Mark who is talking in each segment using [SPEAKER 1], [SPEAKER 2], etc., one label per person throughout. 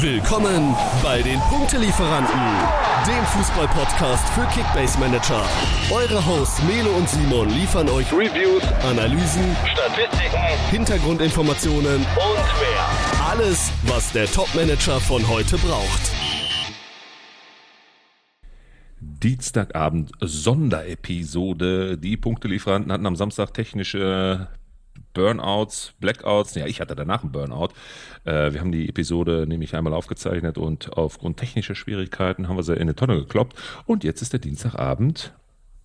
[SPEAKER 1] Willkommen bei den Punktelieferanten, dem Fußball-Podcast für Kickbase Manager. Eure Hosts Melo und Simon liefern euch Reviews, Analysen, Statistiken, Hintergrundinformationen und mehr. Alles, was der Top-Manager von heute braucht.
[SPEAKER 2] Dienstagabend Sonderepisode. Die Punktelieferanten hatten am Samstag technische Burnouts, Blackouts. Ja, ich hatte danach einen Burnout. Äh, wir haben die Episode nämlich einmal aufgezeichnet und aufgrund technischer Schwierigkeiten haben wir sie in eine Tonne gekloppt. Und jetzt ist der Dienstagabend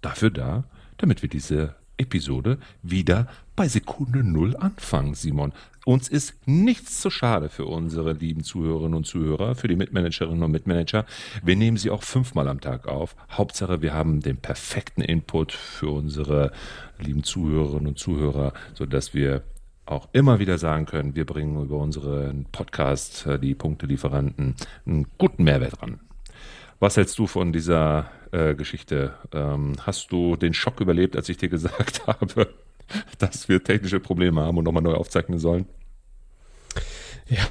[SPEAKER 2] dafür da, damit wir diese Episode wieder bei Sekunde Null anfangen, Simon. Uns ist nichts zu schade für unsere lieben Zuhörerinnen und Zuhörer, für die Mitmanagerinnen und Mitmanager. Wir nehmen sie auch fünfmal am Tag auf. Hauptsache, wir haben den perfekten Input für unsere lieben Zuhörerinnen und Zuhörer, sodass wir auch immer wieder sagen können, wir bringen über unseren Podcast, äh, die Punktelieferanten, einen guten Mehrwert ran. Was hältst du von dieser äh, Geschichte? Ähm, hast du den Schock überlebt, als ich dir gesagt habe, dass wir technische Probleme haben und nochmal neu aufzeichnen sollen?
[SPEAKER 3] Ja.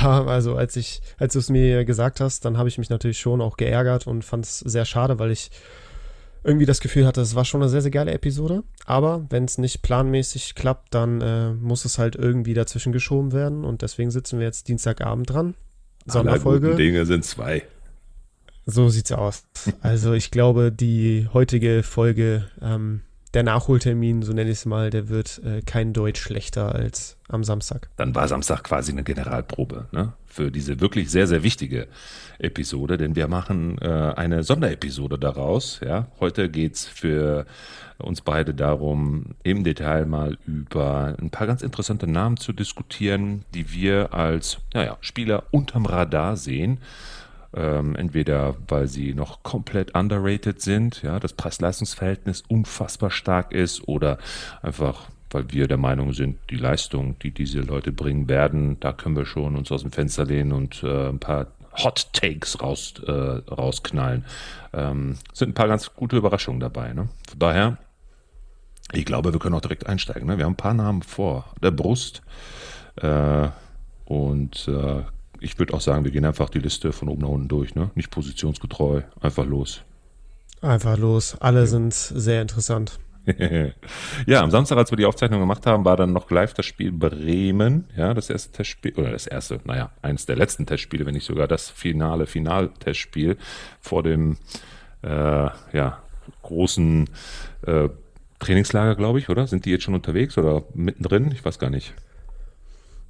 [SPEAKER 3] Also als ich, als du es mir gesagt hast, dann habe ich mich natürlich schon auch geärgert und fand es sehr schade, weil ich irgendwie das Gefühl hatte, es war schon eine sehr, sehr geile Episode. Aber wenn es nicht planmäßig klappt, dann äh, muss es halt irgendwie dazwischen geschoben werden. Und deswegen sitzen wir jetzt Dienstagabend dran.
[SPEAKER 2] Sonderfolge. Dinge sind zwei.
[SPEAKER 3] So sieht's aus. Also ich glaube, die heutige Folge, ähm, der Nachholtermin, so nenne ich es mal, der wird äh, kein Deutsch schlechter als am Samstag.
[SPEAKER 2] Dann war Samstag quasi eine Generalprobe ne? für diese wirklich sehr, sehr wichtige Episode, denn wir machen äh, eine Sonderepisode daraus. Ja? Heute geht's für uns beide darum, im Detail mal über ein paar ganz interessante Namen zu diskutieren, die wir als naja, Spieler unterm Radar sehen ähm, entweder weil sie noch komplett underrated sind, ja, das Preis-Leistungs-Verhältnis unfassbar stark ist oder einfach weil wir der Meinung sind, die Leistung, die diese Leute bringen werden, da können wir schon uns aus dem Fenster lehnen und äh, ein paar Hot Takes raus, äh, rausknallen. Ähm, sind ein paar ganz gute Überraschungen dabei. Ne? Von daher, ich glaube, wir können auch direkt einsteigen. Ne? Wir haben ein paar Namen vor der Brust äh, und äh, ich würde auch sagen, wir gehen einfach die Liste von oben nach unten durch, ne? Nicht positionsgetreu, einfach los.
[SPEAKER 3] Einfach los. Alle ja. sind sehr interessant.
[SPEAKER 2] ja, am Samstag, als wir die Aufzeichnung gemacht haben, war dann noch live das Spiel Bremen. Ja, das erste Testspiel, oder das erste, naja, eines der letzten Testspiele, wenn nicht sogar das finale Final-Testspiel vor dem, äh, ja, großen äh, Trainingslager, glaube ich, oder? Sind die jetzt schon unterwegs oder mittendrin? Ich weiß gar nicht.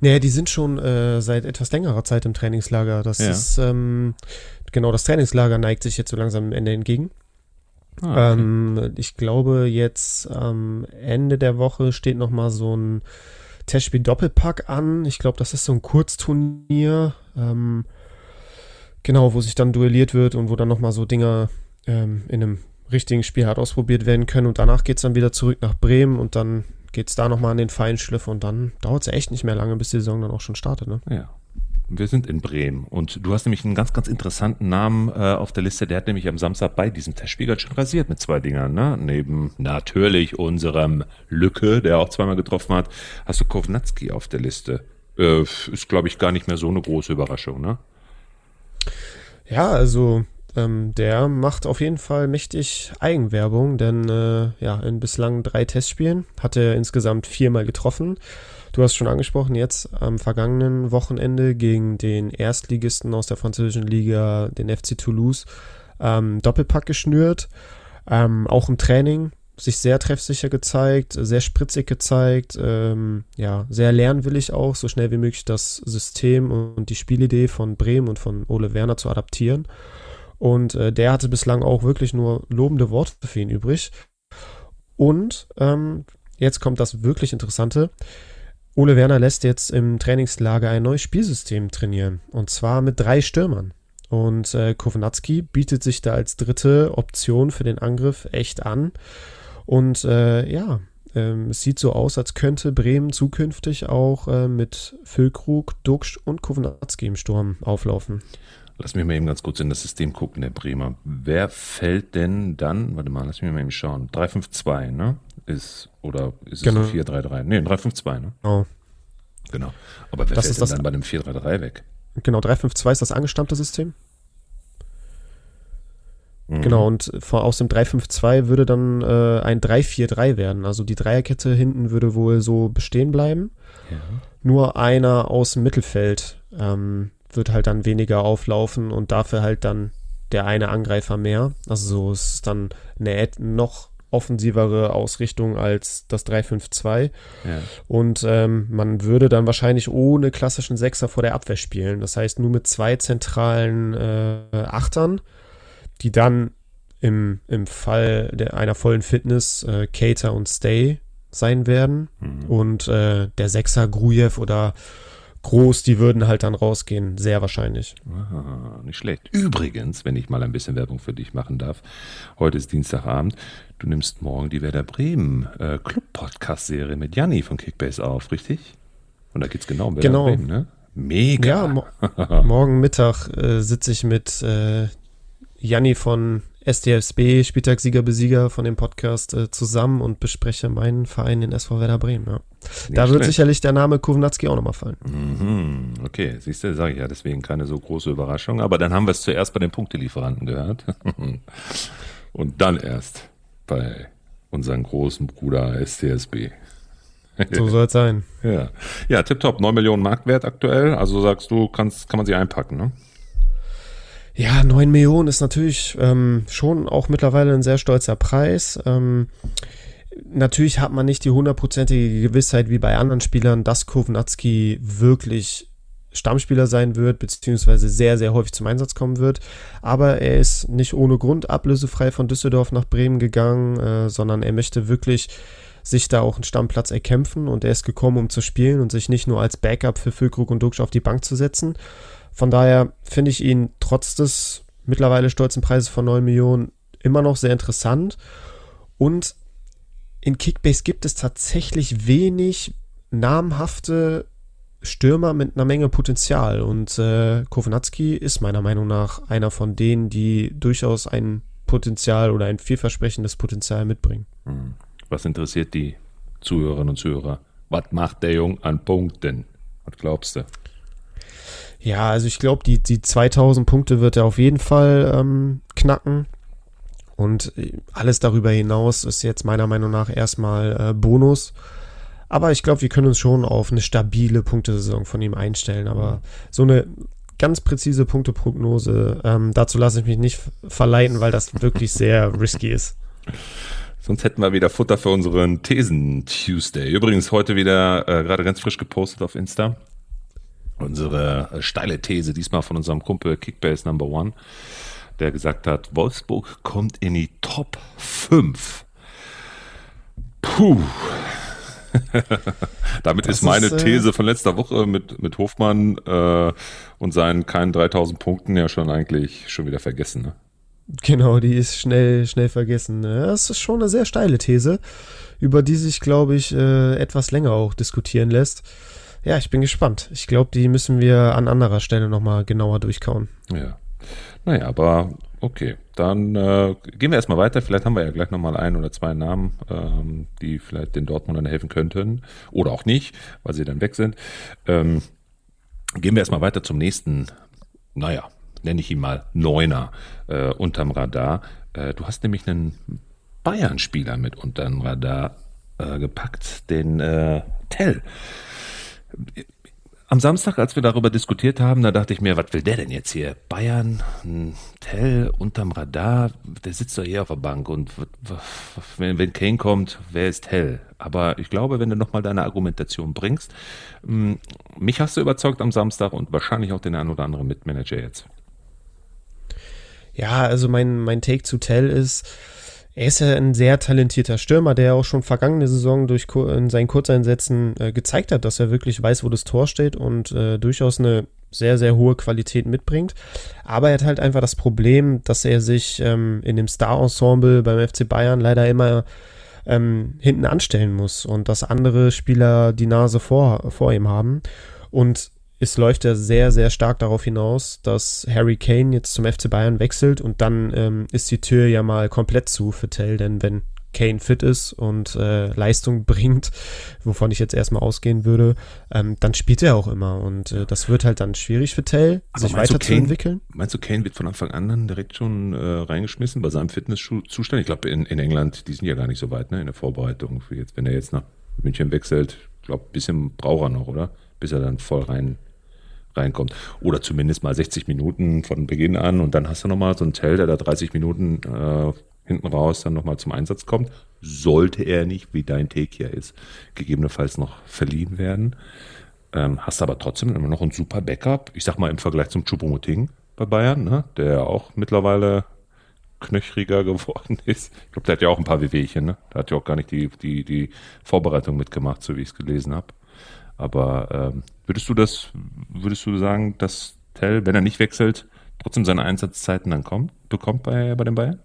[SPEAKER 3] Nee, die sind schon äh, seit etwas längerer Zeit im Trainingslager. Das ja. ist, ähm, genau, das Trainingslager neigt sich jetzt so langsam am Ende entgegen. Ah, okay. ähm, ich glaube, jetzt am Ende der Woche steht noch mal so ein Testspiel Doppelpack an. Ich glaube, das ist so ein Kurzturnier. Ähm, genau, wo sich dann duelliert wird und wo dann noch mal so Dinger ähm, in einem richtigen Spiel hart ausprobiert werden können. Und danach geht es dann wieder zurück nach Bremen und dann geht es da nochmal an den Feinschliff und dann dauert es echt nicht mehr lange, bis die Saison dann auch schon startet. Ne?
[SPEAKER 2] Ja. Wir sind in Bremen und du hast nämlich einen ganz, ganz interessanten Namen äh, auf der Liste. Der hat nämlich am Samstag bei diesem Testspiel ganz schön rasiert mit zwei Dingern. Ne? Neben natürlich unserem Lücke, der auch zweimal getroffen hat, hast du Kovnatski auf der Liste. Äh, ist, glaube ich, gar nicht mehr so eine große Überraschung, ne?
[SPEAKER 3] Ja, also ähm, der macht auf jeden Fall mächtig Eigenwerbung, denn äh, ja, in bislang drei Testspielen hat er insgesamt viermal getroffen. Du hast schon angesprochen, jetzt am vergangenen Wochenende gegen den Erstligisten aus der französischen Liga, den FC Toulouse, ähm, Doppelpack geschnürt. Ähm, auch im Training sich sehr treffsicher gezeigt, sehr spritzig gezeigt, ähm, ja, sehr lernwillig auch, so schnell wie möglich das System und die Spielidee von Bremen und von Ole Werner zu adaptieren. Und äh, der hatte bislang auch wirklich nur lobende Worte für ihn übrig. Und ähm, jetzt kommt das wirklich Interessante. Ole Werner lässt jetzt im Trainingslager ein neues Spielsystem trainieren. Und zwar mit drei Stürmern. Und äh, Kownatski bietet sich da als dritte Option für den Angriff echt an. Und äh, ja, ähm, es sieht so aus, als könnte Bremen zukünftig auch äh, mit Füllkrug, Duxch und Kownatski im Sturm auflaufen.
[SPEAKER 2] Lass mich mal eben ganz kurz in das System gucken, der Bremer. Wer fällt denn dann, warte mal, lass mich mal eben schauen. 352, ne? Ist, oder ist es genau. ein 433? Nee, ein 352, ne?
[SPEAKER 3] Oh.
[SPEAKER 2] Genau. Aber wer
[SPEAKER 3] das
[SPEAKER 2] fällt denn dann bei dem 433 weg?
[SPEAKER 3] Genau, 3-5-2 ist das angestammte System.
[SPEAKER 2] Mhm.
[SPEAKER 3] Genau, und vor, aus dem 3-5-2 würde dann äh, ein 3-4-3 werden. Also die Dreierkette hinten würde wohl so bestehen bleiben.
[SPEAKER 2] Ja.
[SPEAKER 3] Nur einer aus dem Mittelfeld ähm, wird halt dann weniger auflaufen und dafür halt dann der eine Angreifer mehr. Also so ist es dann eine noch offensivere Ausrichtung als das 3-5-2.
[SPEAKER 2] Ja.
[SPEAKER 3] Und ähm, man würde dann wahrscheinlich ohne klassischen Sechser vor der Abwehr spielen. Das heißt nur mit zwei zentralen äh, Achtern, die dann im, im Fall der, einer vollen Fitness äh, Cater und Stay sein werden.
[SPEAKER 2] Mhm.
[SPEAKER 3] Und äh, der Sechser Grujew oder Groß, die würden halt dann rausgehen, sehr wahrscheinlich.
[SPEAKER 2] Ah, nicht schlecht. Übrigens, wenn ich mal ein bisschen Werbung für dich machen darf, heute ist Dienstagabend, du nimmst morgen die Werder Bremen äh, Club-Podcast-Serie mit Janni von Kickbase auf, richtig? Und da geht's genau um Werder
[SPEAKER 3] Genau.
[SPEAKER 2] Bremen, ne? Mega.
[SPEAKER 3] Ja, mo morgen Mittag äh, sitze ich mit äh, Janni von SDFSB, Spieltagssieger, Besieger von dem Podcast äh, zusammen und bespreche meinen Verein, den SV Werder Bremen. Ja. Da wird
[SPEAKER 2] schlecht.
[SPEAKER 3] sicherlich der Name Kovnatski auch nochmal fallen.
[SPEAKER 2] Mhm, okay, siehst du, sage ich ja, deswegen keine so große Überraschung. Aber dann haben wir es zuerst bei den Punktelieferanten gehört. Und dann erst bei unserem großen Bruder STSB.
[SPEAKER 3] So soll es sein.
[SPEAKER 2] Ja, ja tipptopp, 9 Millionen Marktwert aktuell. Also sagst du, kannst, kann man sie einpacken, ne?
[SPEAKER 3] Ja, 9 Millionen ist natürlich ähm, schon auch mittlerweile ein sehr stolzer Preis. Ähm, natürlich hat man nicht die hundertprozentige Gewissheit wie bei anderen Spielern, dass Kovnatski wirklich Stammspieler sein wird, beziehungsweise sehr, sehr häufig zum Einsatz kommen wird. Aber er ist nicht ohne Grund ablösefrei von Düsseldorf nach Bremen gegangen, äh, sondern er möchte wirklich sich da auch einen Stammplatz erkämpfen und er ist gekommen, um zu spielen und sich nicht nur als Backup für Füllkrug und Duxch auf die Bank zu setzen. Von daher finde ich ihn trotz des mittlerweile stolzen Preises von 9 Millionen immer noch sehr interessant. Und in Kickbase gibt es tatsächlich wenig namhafte Stürmer mit einer Menge Potenzial. Und äh, Kovnatski ist meiner Meinung nach einer von denen, die durchaus ein Potenzial oder ein vielversprechendes Potenzial mitbringen.
[SPEAKER 2] Hm. Was interessiert die Zuhörerinnen und Zuhörer? Was macht der Jung an Punkten? Was glaubst du?
[SPEAKER 3] Ja, also ich glaube, die, die 2000 Punkte wird er auf jeden Fall ähm, knacken. Und äh, alles darüber hinaus ist jetzt meiner Meinung nach erstmal äh, Bonus. Aber ich glaube, wir können uns schon auf eine stabile Punktesaison von ihm einstellen. Aber so eine ganz präzise Punkteprognose, ähm, dazu lasse ich mich nicht verleiten, weil das wirklich sehr risky ist.
[SPEAKER 2] Sonst hätten wir wieder Futter für unseren Thesen Tuesday. Übrigens heute wieder äh, gerade ganz frisch gepostet auf Insta. Unsere äh, steile These, diesmal von unserem Kumpel Kickbase Number One, der gesagt hat, Wolfsburg kommt in die Top 5. Puh. Damit
[SPEAKER 3] Das
[SPEAKER 2] ist meine
[SPEAKER 3] ist, äh,
[SPEAKER 2] These von letzter Woche mit, mit Hofmann äh, und seinen keinen 3000 Punkten ja schon eigentlich schon wieder vergessen. Ne?
[SPEAKER 3] Genau, die ist schnell, schnell vergessen. Das ist schon eine sehr steile These, über die sich, glaube ich, äh, etwas länger auch diskutieren lässt. Ja, ich bin gespannt. Ich glaube, die müssen wir an anderer Stelle nochmal genauer durchkauen.
[SPEAKER 2] Ja. Naja, aber okay. Dann äh, gehen wir erstmal weiter. Vielleicht haben wir ja gleich nochmal ein oder zwei Namen, ähm, die vielleicht den Dortmundern helfen könnten. Oder auch nicht, weil sie dann weg sind. Ähm, gehen wir erstmal weiter zum nächsten, naja, nenne ich ihn mal Neuner äh, unterm Radar. Äh, du hast nämlich einen Bayern-Spieler mit unterm Radar äh, gepackt, den äh, Tell. Am Samstag, als wir darüber diskutiert haben, da dachte ich mir, was will der denn jetzt hier? Bayern, Tell unterm Radar, der sitzt doch eh auf der Bank und wenn, wenn Kane kommt, wer ist Tell? Aber ich glaube, wenn du nochmal deine Argumentation bringst, mh, mich hast du überzeugt am Samstag und wahrscheinlich auch den einen oder anderen Mitmanager jetzt.
[SPEAKER 3] Ja, also mein, mein Take zu Tell ist, er ist ja ein sehr talentierter Stürmer, der auch schon vergangene Saison durch in seinen Kurzeinsätzen äh, gezeigt hat, dass er wirklich weiß, wo das Tor steht und äh, durchaus eine sehr, sehr hohe Qualität mitbringt. Aber er hat halt einfach das Problem, dass er sich ähm, in dem Star-Ensemble beim FC Bayern leider immer ähm, hinten anstellen muss und dass andere Spieler die Nase vor, vor ihm haben. Und es läuft ja sehr, sehr stark darauf hinaus, dass Harry Kane jetzt zum FC Bayern wechselt und dann ähm, ist die Tür ja mal komplett zu für Tell, denn wenn Kane fit ist und äh, Leistung bringt, wovon ich jetzt erstmal ausgehen würde, ähm, dann spielt er auch immer. Und äh, das wird halt dann schwierig für Tell,
[SPEAKER 2] Aber
[SPEAKER 3] sich weiterzuentwickeln.
[SPEAKER 2] Meinst du, Kane wird von Anfang an dann direkt schon äh, reingeschmissen bei seinem Fitnesszustand? Ich glaube, in, in England, die sind ja gar nicht so weit ne, in der Vorbereitung. Jetzt, wenn er jetzt nach München wechselt, ich glaube, ein bisschen braucht er noch, oder? Bis er dann voll rein reinkommt. Oder zumindest mal 60 Minuten von Beginn an und dann hast du nochmal so einen Tell, der da 30 Minuten äh, hinten raus dann nochmal zum Einsatz kommt. Sollte er nicht, wie dein Take hier ist, gegebenenfalls noch verliehen werden. Ähm, hast aber trotzdem immer noch ein super Backup. Ich sag mal im Vergleich zum Choupo-Moting bei Bayern, ne? der auch mittlerweile knöchriger geworden ist. Ich glaube, der hat ja auch ein paar Wehwehchen. Ne? Der hat ja auch gar nicht die, die, die Vorbereitung mitgemacht, so wie ich es gelesen habe. Aber ähm, würdest du das, würdest du sagen, dass Tell, wenn er nicht wechselt, trotzdem seine Einsatzzeiten dann kommt, bekommt bei, bei den Bayern?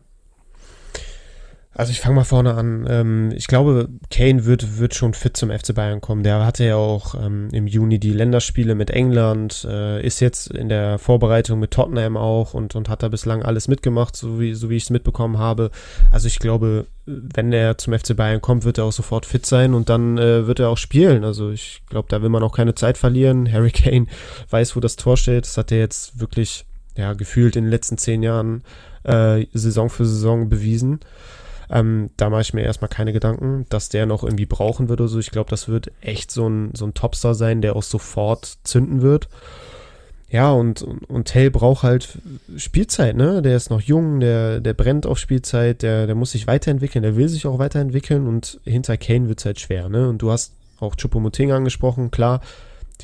[SPEAKER 3] Also ich fange mal vorne an. Ähm, ich glaube, Kane wird, wird schon fit zum FC Bayern kommen. Der hatte ja auch ähm, im Juni die Länderspiele mit England, äh, ist jetzt in der Vorbereitung mit Tottenham auch und, und hat da bislang alles mitgemacht, so wie, so wie ich es mitbekommen habe. Also ich glaube, wenn er zum FC Bayern kommt, wird er auch sofort fit sein und dann äh, wird er auch spielen. Also ich glaube, da will man auch keine Zeit verlieren. Harry Kane weiß, wo das Tor steht. Das hat er jetzt wirklich, ja, gefühlt in den letzten zehn Jahren äh, Saison für Saison bewiesen. Ähm, da mache ich mir erstmal keine Gedanken, dass der noch irgendwie brauchen wird oder so. Ich glaube, das wird echt so ein, so ein Topstar sein, der auch sofort zünden wird. Ja, und, und Tell braucht halt Spielzeit, ne? Der ist noch jung, der, der brennt auf Spielzeit, der, der muss sich weiterentwickeln, der will sich auch weiterentwickeln und hinter Kane wird es halt schwer, ne? Und du hast auch Chupomoting angesprochen, klar,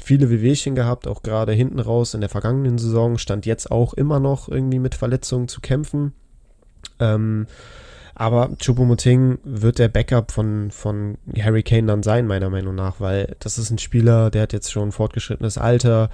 [SPEAKER 3] viele Wehwehchen gehabt, auch gerade hinten raus in der vergangenen Saison, stand jetzt auch immer noch irgendwie mit Verletzungen zu kämpfen. Ähm, aber Chupomoting wird der Backup von, von Harry Kane dann sein, meiner Meinung nach, weil das ist ein Spieler, der hat jetzt schon fortgeschrittenes Alter,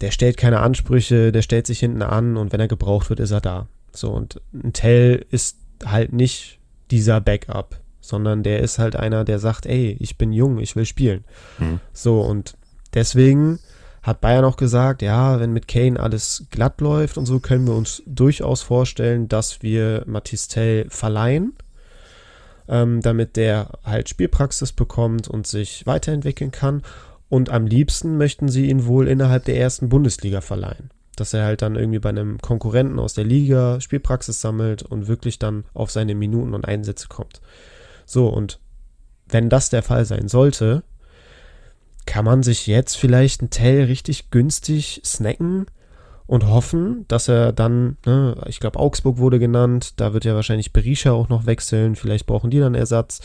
[SPEAKER 3] der stellt keine Ansprüche, der stellt sich hinten an und wenn er gebraucht wird, ist er da. So, und ein Tell ist halt nicht dieser Backup, sondern der ist halt einer, der sagt, ey, ich bin jung, ich will spielen. Mhm. So, und deswegen hat Bayern auch gesagt, ja, wenn mit Kane alles glatt läuft und so, können wir uns durchaus vorstellen, dass wir Matisse Tell verleihen, ähm, damit der halt Spielpraxis bekommt und sich weiterentwickeln kann. Und am liebsten möchten sie ihn wohl innerhalb der ersten Bundesliga verleihen. Dass er halt dann irgendwie bei einem Konkurrenten aus der Liga Spielpraxis sammelt und wirklich dann auf seine Minuten und Einsätze kommt. So, und wenn das der Fall sein sollte, kann man sich jetzt vielleicht einen Tell richtig günstig snacken und hoffen, dass er dann, ne, ich glaube, Augsburg wurde genannt, da wird ja wahrscheinlich Berisha auch noch wechseln, vielleicht brauchen die dann Ersatz.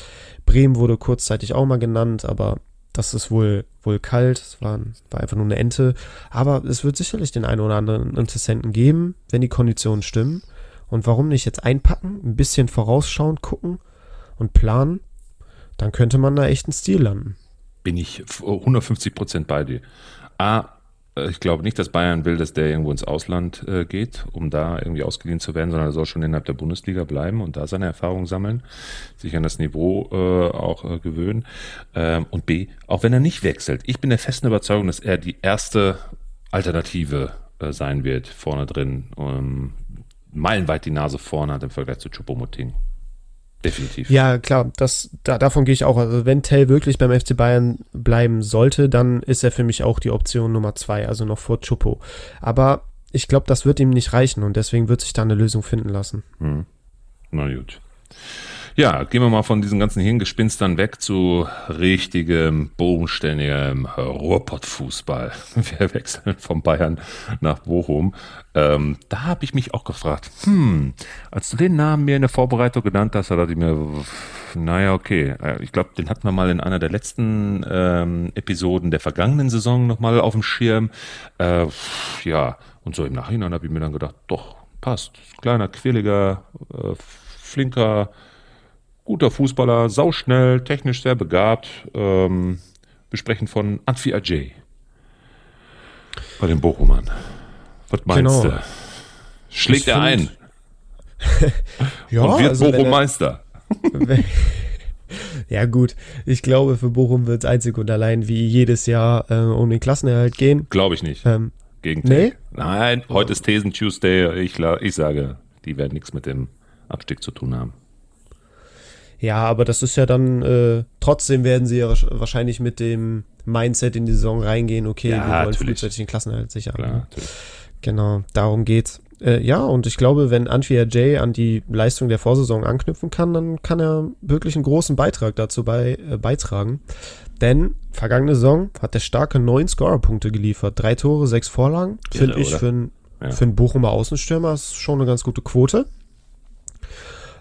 [SPEAKER 3] Bremen wurde kurzzeitig auch mal genannt, aber das ist wohl, wohl kalt. Es war, war einfach nur eine Ente. Aber es wird sicherlich den einen oder anderen Interessenten geben, wenn die Konditionen stimmen. Und warum nicht jetzt einpacken, ein bisschen vorausschauend gucken und planen? Dann könnte man da echt einen Stil landen.
[SPEAKER 2] Bin ich 150 Prozent bei dir. A, äh, ich glaube nicht, dass Bayern will, dass der irgendwo ins Ausland äh, geht, um da irgendwie ausgeliehen zu werden, sondern er soll schon innerhalb der Bundesliga bleiben und da seine Erfahrungen sammeln, sich an das Niveau äh, auch äh, gewöhnen. Ähm, und B, auch wenn er nicht wechselt, ich bin der festen Überzeugung, dass er die erste Alternative äh, sein wird, vorne drin. Ähm, meilenweit die Nase vorne hat im Vergleich zu Choupo-Moting. Definitiv.
[SPEAKER 3] Ja, klar, das, da, davon gehe ich auch. Also wenn Tell wirklich beim FC Bayern bleiben sollte, dann ist er für mich auch die Option Nummer zwei, also noch vor Chupo. Aber ich glaube, das wird ihm nicht reichen und deswegen wird sich da eine Lösung finden lassen.
[SPEAKER 2] Hm. Na gut. Ja, gehen wir mal von diesen ganzen Hirngespinstern weg zu richtigem, bodenständigem Ruhrpott-Fußball. Wir wechseln von Bayern nach Bochum. Ähm, da habe ich mich auch gefragt, hm, als du den Namen mir in der Vorbereitung genannt hast, da dachte ich mir, naja, okay. Äh, ich glaube, den hatten wir mal in einer der letzten ähm, Episoden der vergangenen Saison nochmal auf dem Schirm. Äh, ja, und so im Nachhinein habe ich mir dann gedacht, doch, passt. Kleiner, quirliger, äh, flinker, guter Fußballer, sauschnell, technisch sehr begabt. Ähm, wir sprechen von Antwi Ajay. Bei den Bochumern. Was meinst genau. du? Schlägt er ein? ja, Und wird also Bochum er, Meister?
[SPEAKER 3] ja gut, ich glaube für Bochum wird es einzig und allein wie jedes Jahr äh, um den Klassenerhalt gehen.
[SPEAKER 2] Glaube ich nicht. Ähm, Gegenteil. Nee? Nein, heute ist Thesen Tuesday. Ich, ich sage, die werden nichts mit dem Abstieg zu tun haben.
[SPEAKER 3] Ja, aber das ist ja dann, äh, trotzdem werden sie ja wahrscheinlich mit dem Mindset in die Saison reingehen, okay, ja, wir wollen natürlich. frühzeitig den Klassenerhalt sichern. Klar, ne? Genau, darum geht's. Äh, ja, und ich glaube, wenn Antwia Jay an die Leistung der Vorsaison anknüpfen kann, dann kann er wirklich einen großen Beitrag dazu bei, äh, beitragen. Denn vergangene Saison hat der starke neun Scorerpunkte geliefert. Drei Tore, sechs Vorlagen. Finde ich für einen, ja. für einen Bochumer Außenstürmer ist schon eine ganz gute Quote.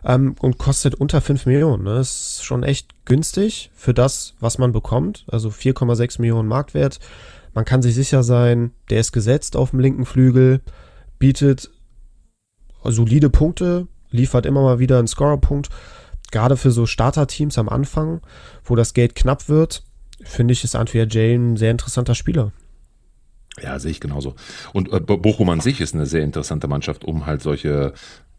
[SPEAKER 3] Ähm, und kostet unter 5 Millionen. Ne? Das ist schon echt günstig für das, was man bekommt. Also 4,6 Millionen Marktwert. Man kann sich sicher sein, der ist gesetzt auf dem linken Flügel bietet solide Punkte, liefert immer mal wieder einen Scorerpunkt. Gerade für so Starter-Teams am Anfang, wo das Geld knapp wird, finde ich, ist Antwia Jay ein sehr interessanter Spieler.
[SPEAKER 2] Ja, sehe ich genauso. Und äh, Bochum an sich ist eine sehr interessante Mannschaft, um halt solche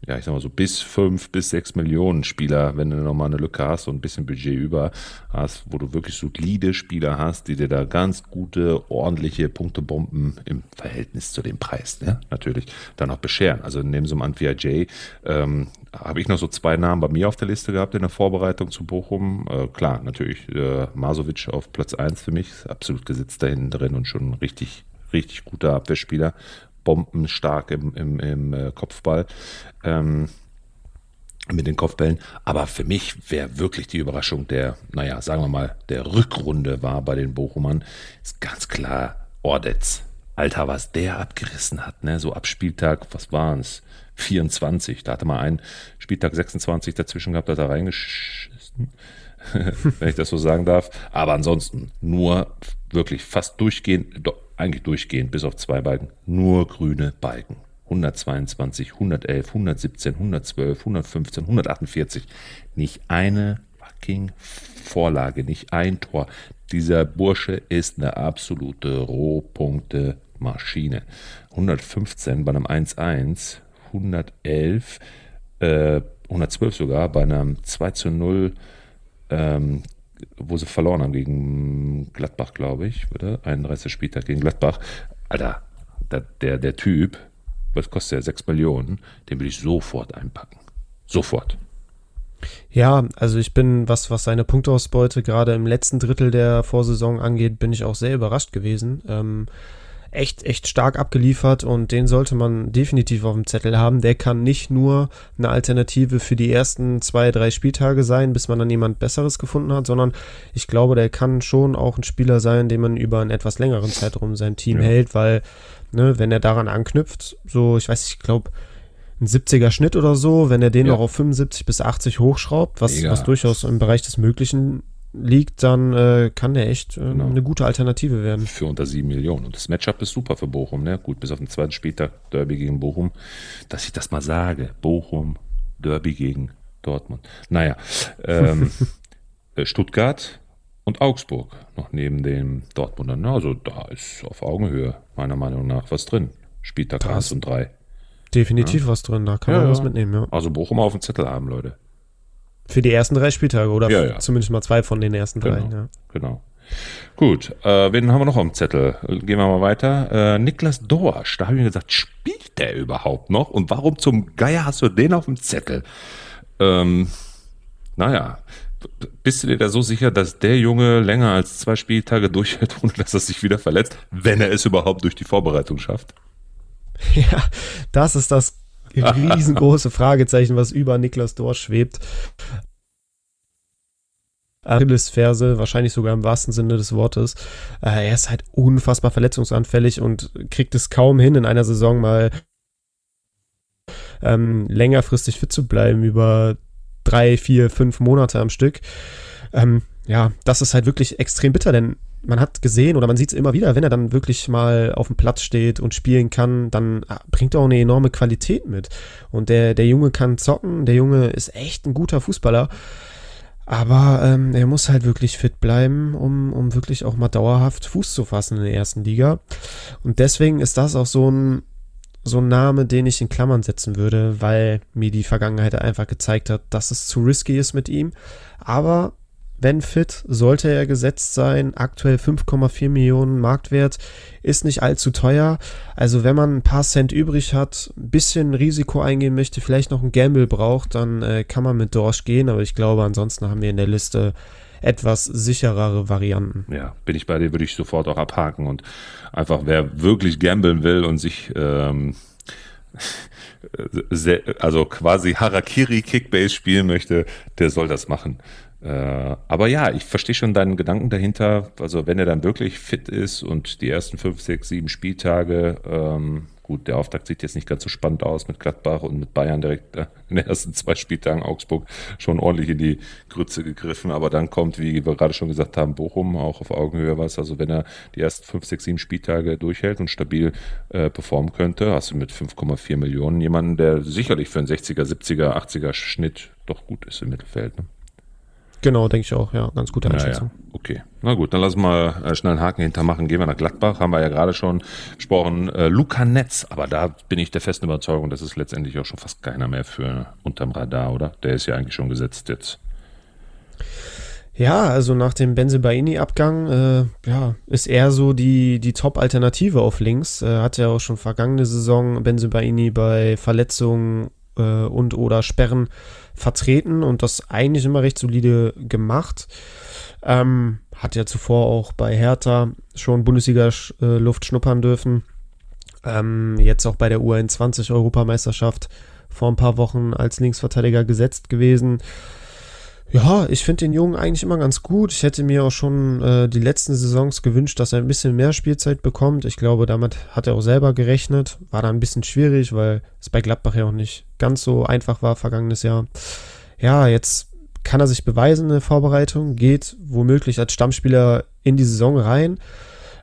[SPEAKER 2] ja, ich sag mal so bis fünf bis sechs Millionen Spieler, wenn du nochmal eine Lücke hast und ein bisschen Budget über hast, wo du wirklich solide Spieler hast, die dir da ganz gute, ordentliche Punktebomben im Verhältnis zu dem Preis, ne, natürlich, dann auch bescheren. Also neben so einem Antvia J ähm, habe ich noch so zwei Namen bei mir auf der Liste gehabt in der Vorbereitung zu Bochum. Äh, klar, natürlich äh, Masovic auf Platz eins für mich, absolut gesetzt da hinten drin und schon richtig richtig guter Abwehrspieler bombenstark im, im, im äh, Kopfball. Ähm, mit den Kopfbällen. Aber für mich wäre wirklich die Überraschung der, naja, sagen wir mal, der Rückrunde war bei den Bochumern, ist ganz klar Ordetz. Alter, was der abgerissen hat, ne? So ab Spieltag, was waren es? 24. Da hatte man einen Spieltag 26 dazwischen gehabt, hat er reingeschissen. wenn ich das so sagen darf. Aber ansonsten nur wirklich fast durchgehend, eigentlich durchgehend, bis auf zwei Balken, nur grüne Balken. 122, 111, 117, 112, 115, 148. Nicht eine fucking Vorlage, nicht ein Tor. Dieser Bursche ist eine absolute Rohpunkte-Maschine. 115 bei einem 1-1, 111, äh, 112 sogar bei einem 2 zu 0 ähm, wo sie verloren haben gegen Gladbach, glaube ich, oder? 31. Spieltag gegen Gladbach. Alter, der, der, der Typ, was kostet der? 6 Millionen, den will ich sofort einpacken. Sofort.
[SPEAKER 3] Ja, also ich bin, was, was seine Punktausbeute gerade im letzten Drittel der Vorsaison angeht, bin ich auch sehr überrascht gewesen. Ähm, echt, echt stark abgeliefert und den sollte man definitiv auf dem Zettel haben. Der kann nicht nur eine Alternative für die ersten zwei, drei Spieltage sein, bis man dann jemand Besseres gefunden hat, sondern ich glaube, der kann schon auch ein Spieler sein, den man über einen etwas längeren Zeitraum sein Team ja. hält, weil, ne, wenn er daran anknüpft, so, ich weiß, ich glaube, ein 70er Schnitt oder so, wenn er den ja. noch auf 75 bis 80 hochschraubt, was, was durchaus im Bereich des Möglichen liegt, dann äh, kann der echt äh, genau. eine gute Alternative werden.
[SPEAKER 2] Für unter sieben Millionen. Und das Matchup ist super für Bochum. Ne? Gut, bis auf den zweiten Spieltag Derby gegen Bochum. Dass ich das mal sage. Bochum, Derby gegen Dortmund. Naja, ähm, äh, Stuttgart und Augsburg noch neben dem Dortmunder. Also da ist auf Augenhöhe meiner Meinung nach was drin. Spieltag 1 und 3.
[SPEAKER 3] Definitiv ja. was drin, da kann ja, man was mitnehmen, ja.
[SPEAKER 2] Also Bochum auf dem Zettel haben, Leute.
[SPEAKER 3] Für die ersten drei Spieltage oder ja, ja. zumindest mal zwei von den ersten drei.
[SPEAKER 2] Genau. Ja. genau. Gut, äh, wen haben wir noch am Zettel? Gehen wir mal weiter. Äh, Niklas Dorsch, da habe ich mir gesagt, spielt der überhaupt noch? Und warum zum Geier hast du den auf dem Zettel? Ähm, naja, bist du dir da so sicher, dass der Junge länger als zwei Spieltage durchhält, ohne dass er sich wieder verletzt, wenn er es überhaupt durch die Vorbereitung schafft?
[SPEAKER 3] Ja, das ist das riesengroße Fragezeichen, was über Niklas Dorsch schwebt. Achillesferse, wahrscheinlich sogar im wahrsten Sinne des Wortes. Äh, er ist halt unfassbar verletzungsanfällig und kriegt es kaum hin, in einer Saison mal ähm, längerfristig fit zu bleiben, über drei, vier, fünf Monate am Stück. Ähm, ja, das ist halt wirklich extrem bitter, denn man hat gesehen oder man sieht es immer wieder, wenn er dann wirklich mal auf dem Platz steht und spielen kann, dann ah, bringt er auch eine enorme Qualität mit. Und der, der Junge kann zocken, der Junge ist echt ein guter Fußballer. Aber ähm, er muss halt wirklich fit bleiben, um, um wirklich auch mal dauerhaft Fuß zu fassen in der ersten Liga. Und deswegen ist das auch so ein, so ein Name, den ich in Klammern setzen würde, weil mir die Vergangenheit einfach gezeigt hat, dass es zu risky ist mit ihm. Aber wenn fit, sollte er gesetzt sein. Aktuell 5,4 Millionen Marktwert, ist nicht allzu teuer. Also wenn man ein paar Cent übrig hat, ein bisschen Risiko eingehen möchte, vielleicht noch ein Gamble braucht, dann äh, kann man mit Dorsch gehen. Aber ich glaube, ansonsten haben wir in der Liste etwas sicherere Varianten.
[SPEAKER 2] Ja, bin ich bei dir, würde ich sofort auch abhaken und einfach, wer wirklich gamblen will und sich ähm, also quasi Harakiri Kickbase spielen möchte, der soll das machen. Äh, aber ja, ich verstehe schon deinen Gedanken dahinter. Also wenn er dann wirklich fit ist und die ersten fünf, sechs, sieben Spieltage, ähm, gut, der Auftakt sieht jetzt nicht ganz so spannend aus mit Gladbach und mit Bayern direkt äh, in den ersten zwei Spieltagen Augsburg schon ordentlich in die Grütze gegriffen. Aber dann kommt, wie wir gerade schon gesagt haben, Bochum auch auf Augenhöhe was. Also wenn er die ersten fünf, sechs, sieben Spieltage durchhält und stabil äh, performen könnte, hast du mit 5,4 Millionen jemanden, der sicherlich für einen 60er, 70er, 80er Schnitt doch gut ist im Mittelfeld. Ne?
[SPEAKER 3] Genau, denke ich auch, ja. Ganz gute Einschätzung.
[SPEAKER 2] Ja, ja. Okay. Na gut, dann lassen wir äh, schnell einen Haken hintermachen. Gehen wir nach Gladbach, haben wir ja gerade schon gesprochen. Äh, Luca Netz, aber da bin ich der festen Überzeugung, das ist letztendlich auch schon fast keiner mehr für unterm Radar, oder? Der ist ja eigentlich schon gesetzt jetzt.
[SPEAKER 3] Ja, also nach dem Benzebaini-Abgang, äh, ja, ist er so die, die Top-Alternative auf links. Äh, hat ja auch schon vergangene Saison Benzebaini bei Verletzungen äh, und oder Sperren vertreten und das eigentlich immer recht solide gemacht. Ähm, hat ja zuvor auch bei Hertha schon Bundesliga-Luft schnuppern dürfen. Ähm, jetzt auch bei der U21-Europameisterschaft vor ein paar Wochen als Linksverteidiger gesetzt gewesen. Ja, ich finde den Jungen eigentlich immer ganz gut. Ich hätte mir auch schon äh, die letzten Saisons gewünscht, dass er ein bisschen mehr Spielzeit bekommt. Ich glaube, damit hat er auch selber gerechnet. War da ein bisschen schwierig, weil es bei Gladbach ja auch nicht ganz so einfach war vergangenes Jahr. Ja, jetzt kann er sich beweisen in der Vorbereitung, geht womöglich als Stammspieler in die Saison rein.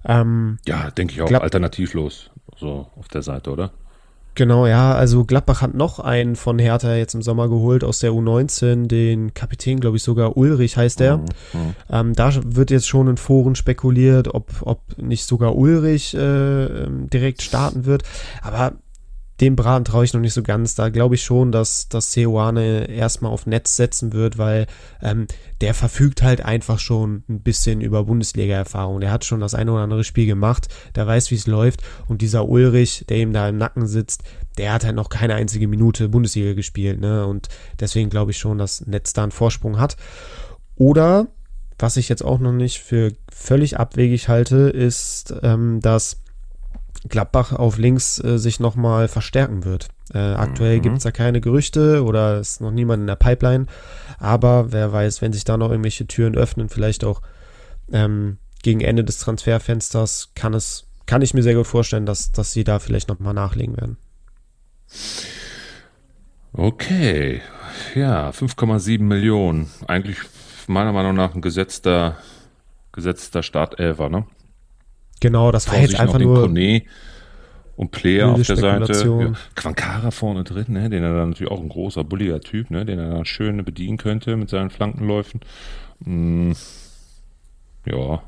[SPEAKER 2] Ähm, ja, denke ich auch alternativlos so auf der Seite, oder?
[SPEAKER 3] Genau, ja, also Gladbach hat noch einen von Hertha jetzt im Sommer geholt aus der U19, den Kapitän, glaube ich, sogar Ulrich heißt er. Mhm, mhm. ähm, da wird jetzt schon in Foren spekuliert, ob, ob nicht sogar Ulrich äh, ähm, direkt starten wird. Aber dem Braten traue ich noch nicht so ganz. Da glaube ich schon, dass, dass Seoane erstmal auf Netz setzen wird, weil ähm, der verfügt halt einfach schon ein bisschen über Bundesliga-Erfahrung. Der hat schon das eine oder andere Spiel gemacht, der weiß, wie es läuft. Und dieser Ulrich, der ihm da im Nacken sitzt, der hat halt noch keine einzige Minute Bundesliga gespielt. Ne? Und deswegen glaube ich schon, dass Netz da einen Vorsprung hat. Oder, was ich jetzt auch noch nicht für völlig abwegig halte, ist, ähm, dass Gladbach auf links äh, sich nochmal verstärken wird. Äh, aktuell mhm. gibt es da keine Gerüchte oder ist noch niemand in der Pipeline. Aber wer weiß, wenn sich da noch irgendwelche Türen öffnen, vielleicht auch ähm, gegen Ende des Transferfensters, kann es, kann ich mir sehr gut vorstellen, dass, dass sie da vielleicht nochmal nachlegen werden.
[SPEAKER 2] Okay, ja, 5,7 Millionen. Eigentlich meiner Meinung nach ein gesetzter, gesetzter Startelfer, ne?
[SPEAKER 3] Genau, das war jetzt einfach nur.
[SPEAKER 2] Kone und Player auf der Seite. Ja. Quankara vorne drin, ne? den er dann natürlich auch ein großer, bulliger Typ, ne? den er dann schön bedienen könnte mit seinen Flankenläufen. Mm, ja,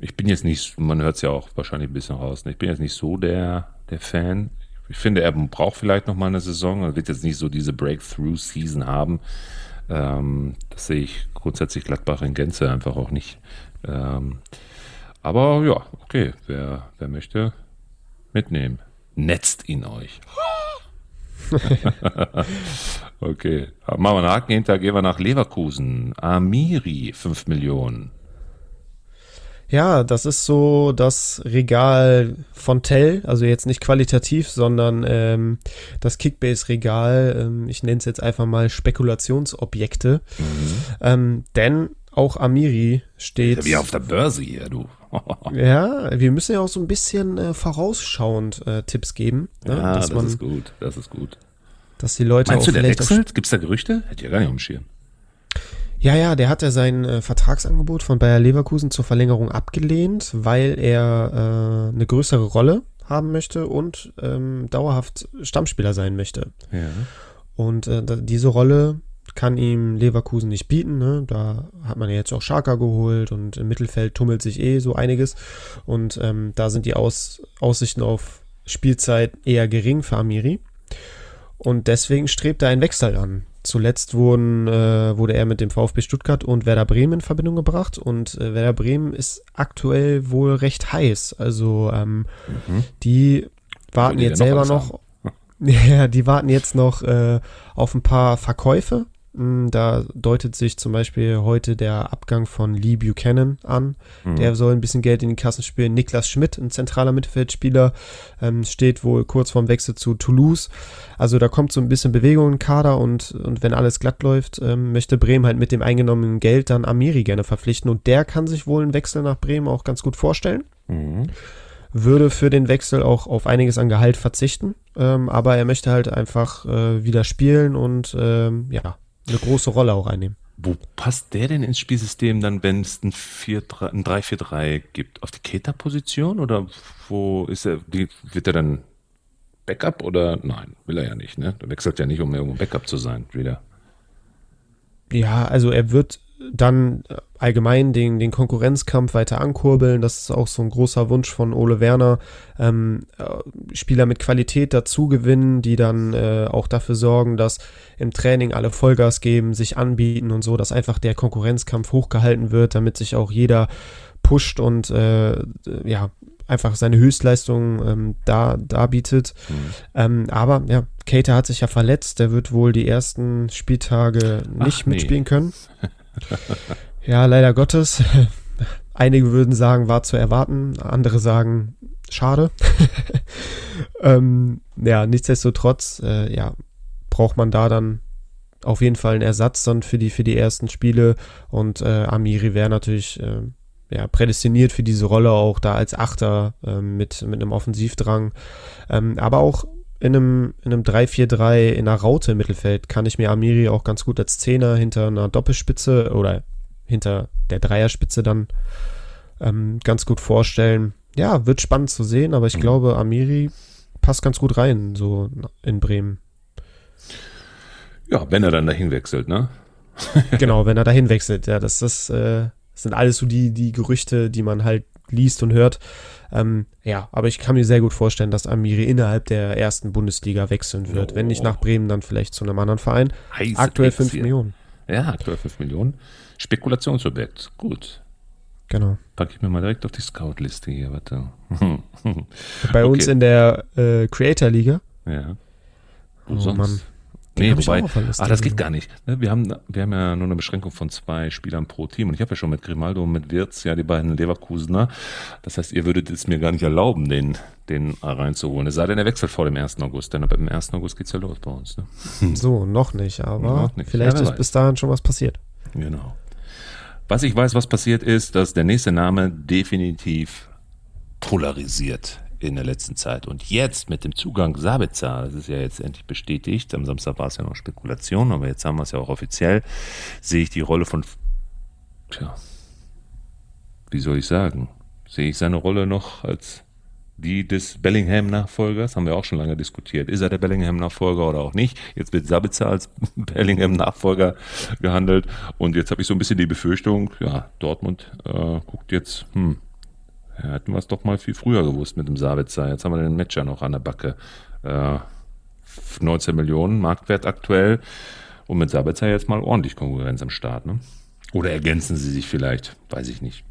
[SPEAKER 2] ich bin jetzt nicht, man hört es ja auch wahrscheinlich ein bisschen raus, ne? ich bin jetzt nicht so der, der Fan. Ich finde, er braucht vielleicht noch mal eine Saison. Er wird jetzt nicht so diese Breakthrough-Season haben. Ähm, das sehe ich grundsätzlich Gladbach in Gänze einfach auch nicht. Ähm, aber ja, okay, wer, wer möchte, mitnehmen. Netzt ihn euch. okay, machen wir einen Haken hinter, gehen wir nach Leverkusen. Amiri, 5 Millionen.
[SPEAKER 3] Ja, das ist so das Regal von Tell, also jetzt nicht qualitativ, sondern ähm, das Kickbase-Regal. Ähm, ich nenne es jetzt einfach mal Spekulationsobjekte. Mhm. Ähm, denn auch Amiri steht.
[SPEAKER 2] Wie auf der Börse hier, du.
[SPEAKER 3] ja, wir müssen ja auch so ein bisschen äh, vorausschauend äh, Tipps geben.
[SPEAKER 2] Ne? Ja, das man, ist gut, das ist gut.
[SPEAKER 3] Dass die Leute
[SPEAKER 2] Meinst auch du, der wechselt? Gibt es da Gerüchte? Hätte ja gar nicht umschirmen.
[SPEAKER 3] Ja, ja, der hat ja sein äh, Vertragsangebot von Bayer Leverkusen zur Verlängerung abgelehnt, weil er äh, eine größere Rolle haben möchte und ähm, dauerhaft Stammspieler sein möchte.
[SPEAKER 2] Ja.
[SPEAKER 3] Und äh, diese Rolle kann ihm Leverkusen nicht bieten. Ne? Da hat man ja jetzt auch Scharka geholt und im Mittelfeld tummelt sich eh so einiges. Und ähm, da sind die Aus Aussichten auf Spielzeit eher gering für Amiri. Und deswegen strebt er einen Wechsel an. zuletzt wurden, äh, wurde er mit dem VfB Stuttgart und Werder Bremen in Verbindung gebracht und äh, Werder Bremen ist aktuell wohl recht heiß. Also ähm, mhm. die warten die jetzt selber noch. Ja, die warten jetzt noch äh, auf ein paar Verkäufe da deutet sich zum Beispiel heute der Abgang von Lee Buchanan an. Mhm. Der soll ein bisschen Geld in die Kassen spielen. Niklas Schmidt, ein zentraler Mittelfeldspieler, ähm, steht wohl kurz vorm Wechsel zu Toulouse. Also da kommt so ein bisschen Bewegung im Kader und, und wenn alles glatt läuft, ähm, möchte Bremen halt mit dem eingenommenen Geld dann Amiri gerne verpflichten. Und der kann sich wohl einen Wechsel nach Bremen auch ganz gut vorstellen. Mhm. Würde für den Wechsel auch auf einiges an Gehalt verzichten. Ähm, aber er möchte halt einfach äh, wieder spielen und ähm, ja, eine große Rolle auch einnehmen.
[SPEAKER 2] Wo passt der denn ins Spielsystem dann, wenn es ein, 3-4-3 gibt? Auf die Keter-Position oder wo ist er? Die, wird er dann Backup oder nein? Will er ja nicht, ne? Der wechselt ja nicht, um irgendwo Backup zu sein, wieder.
[SPEAKER 3] Ja, also er wird dann allgemein den, den Konkurrenzkampf weiter ankurbeln. Das ist auch so ein großer Wunsch von Ole Werner. Ähm, äh, Spieler mit Qualität dazu gewinnen, die dann äh, auch dafür sorgen, dass im Training alle Vollgas geben, sich anbieten und so, dass einfach der Konkurrenzkampf hochgehalten wird, damit sich auch jeder pusht und äh, ja, einfach seine Höchstleistung ähm, da, da bietet. Mhm. Ähm, aber ja, Cater hat sich ja verletzt, der wird wohl die ersten Spieltage nicht Ach, nee. mitspielen können. ja, leider Gottes. Einige würden sagen, war zu erwarten, andere sagen, schade. ähm, ja, nichtsdestotrotz, äh, ja, braucht man da dann auf jeden Fall einen Ersatz dann für die, für die ersten Spiele und äh, Amiri wäre natürlich äh, ja, prädestiniert für diese Rolle auch da als Achter äh, mit, mit einem Offensivdrang. Ähm, aber auch in einem, in einem 3-4-3 in einer Raute im Mittelfeld kann ich mir Amiri auch ganz gut als Zehner hinter einer Doppelspitze oder hinter der Dreierspitze dann ähm, ganz gut vorstellen. Ja, wird spannend zu sehen, aber ich mhm. glaube, Amiri passt ganz gut rein, so in Bremen.
[SPEAKER 2] Ja, wenn er dann dahin wechselt, ne?
[SPEAKER 3] genau, wenn er dahin wechselt, ja, das, das, äh, sind alles so die, die Gerüchte, die man halt liest und hört. Ähm, ja, aber ich kann mir sehr gut vorstellen, dass Amiri innerhalb der ersten Bundesliga wechseln wird. Oh. Wenn nicht nach Bremen, dann vielleicht zu einem anderen Verein. Heiß aktuell 5 Millionen.
[SPEAKER 2] Ja, aktuell 5 Millionen. Spekulationsobjekt. Gut.
[SPEAKER 3] Genau.
[SPEAKER 2] Packe ich mir mal direkt auf die Scout-Liste hier, warte.
[SPEAKER 3] Bei okay. uns in der äh, Creator-Liga.
[SPEAKER 2] Ja. Und oh, sonst? Mann. Nee, wobei, ach, das geht gar nicht. Ne, wir haben, wir haben ja nur eine Beschränkung von zwei Spielern pro Team und ich habe ja schon mit Grimaldo und mit Wirz ja die beiden Leverkusener. Das heißt, ihr würdet es mir gar nicht erlauben, den, den reinzuholen. Es sei denn, er wechselt vor dem 1. August, denn ab dem 1. August geht es ja los bei uns. Ne?
[SPEAKER 3] So, noch nicht, aber noch nicht. vielleicht ja, ist weiß. bis dahin schon was passiert.
[SPEAKER 2] Genau. Was ich weiß, was passiert ist, dass der nächste Name definitiv polarisiert in der letzten Zeit. Und jetzt mit dem Zugang Sabitzer, das ist ja jetzt endlich bestätigt, am Samstag war es ja noch Spekulation, aber jetzt haben wir es ja auch offiziell, sehe ich die Rolle von, tja, wie soll ich sagen, sehe ich seine Rolle noch als die des Bellingham-Nachfolgers, haben wir auch schon lange diskutiert. Ist er der Bellingham-Nachfolger oder auch nicht? Jetzt wird Sabitzer als Bellingham-Nachfolger gehandelt und jetzt habe ich so ein bisschen die Befürchtung, ja, Dortmund äh, guckt jetzt, hm, ja, hätten wir es doch mal viel früher gewusst mit dem Sabitzer. Jetzt haben wir den Matcher noch an der Backe. Äh, 19 Millionen Marktwert aktuell. Und mit Sabitzer jetzt mal ordentlich Konkurrenz am Start. Ne? Oder ergänzen sie sich vielleicht? Weiß ich nicht.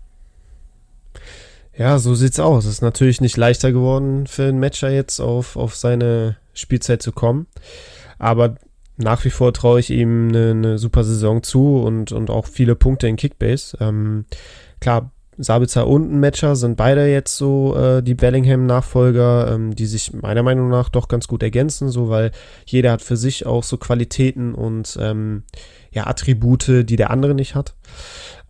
[SPEAKER 3] Ja, so sieht's aus. Es ist natürlich nicht leichter geworden für den Matcher jetzt auf, auf seine Spielzeit zu kommen. Aber nach wie vor traue ich ihm eine, eine, super Saison zu und, und auch viele Punkte in Kickbase. Ähm, klar, Sabitzer und ein Matcher sind beide jetzt so äh, die Bellingham-Nachfolger, ähm, die sich meiner Meinung nach doch ganz gut ergänzen, so weil jeder hat für sich auch so Qualitäten und ähm, ja, Attribute, die der andere nicht hat.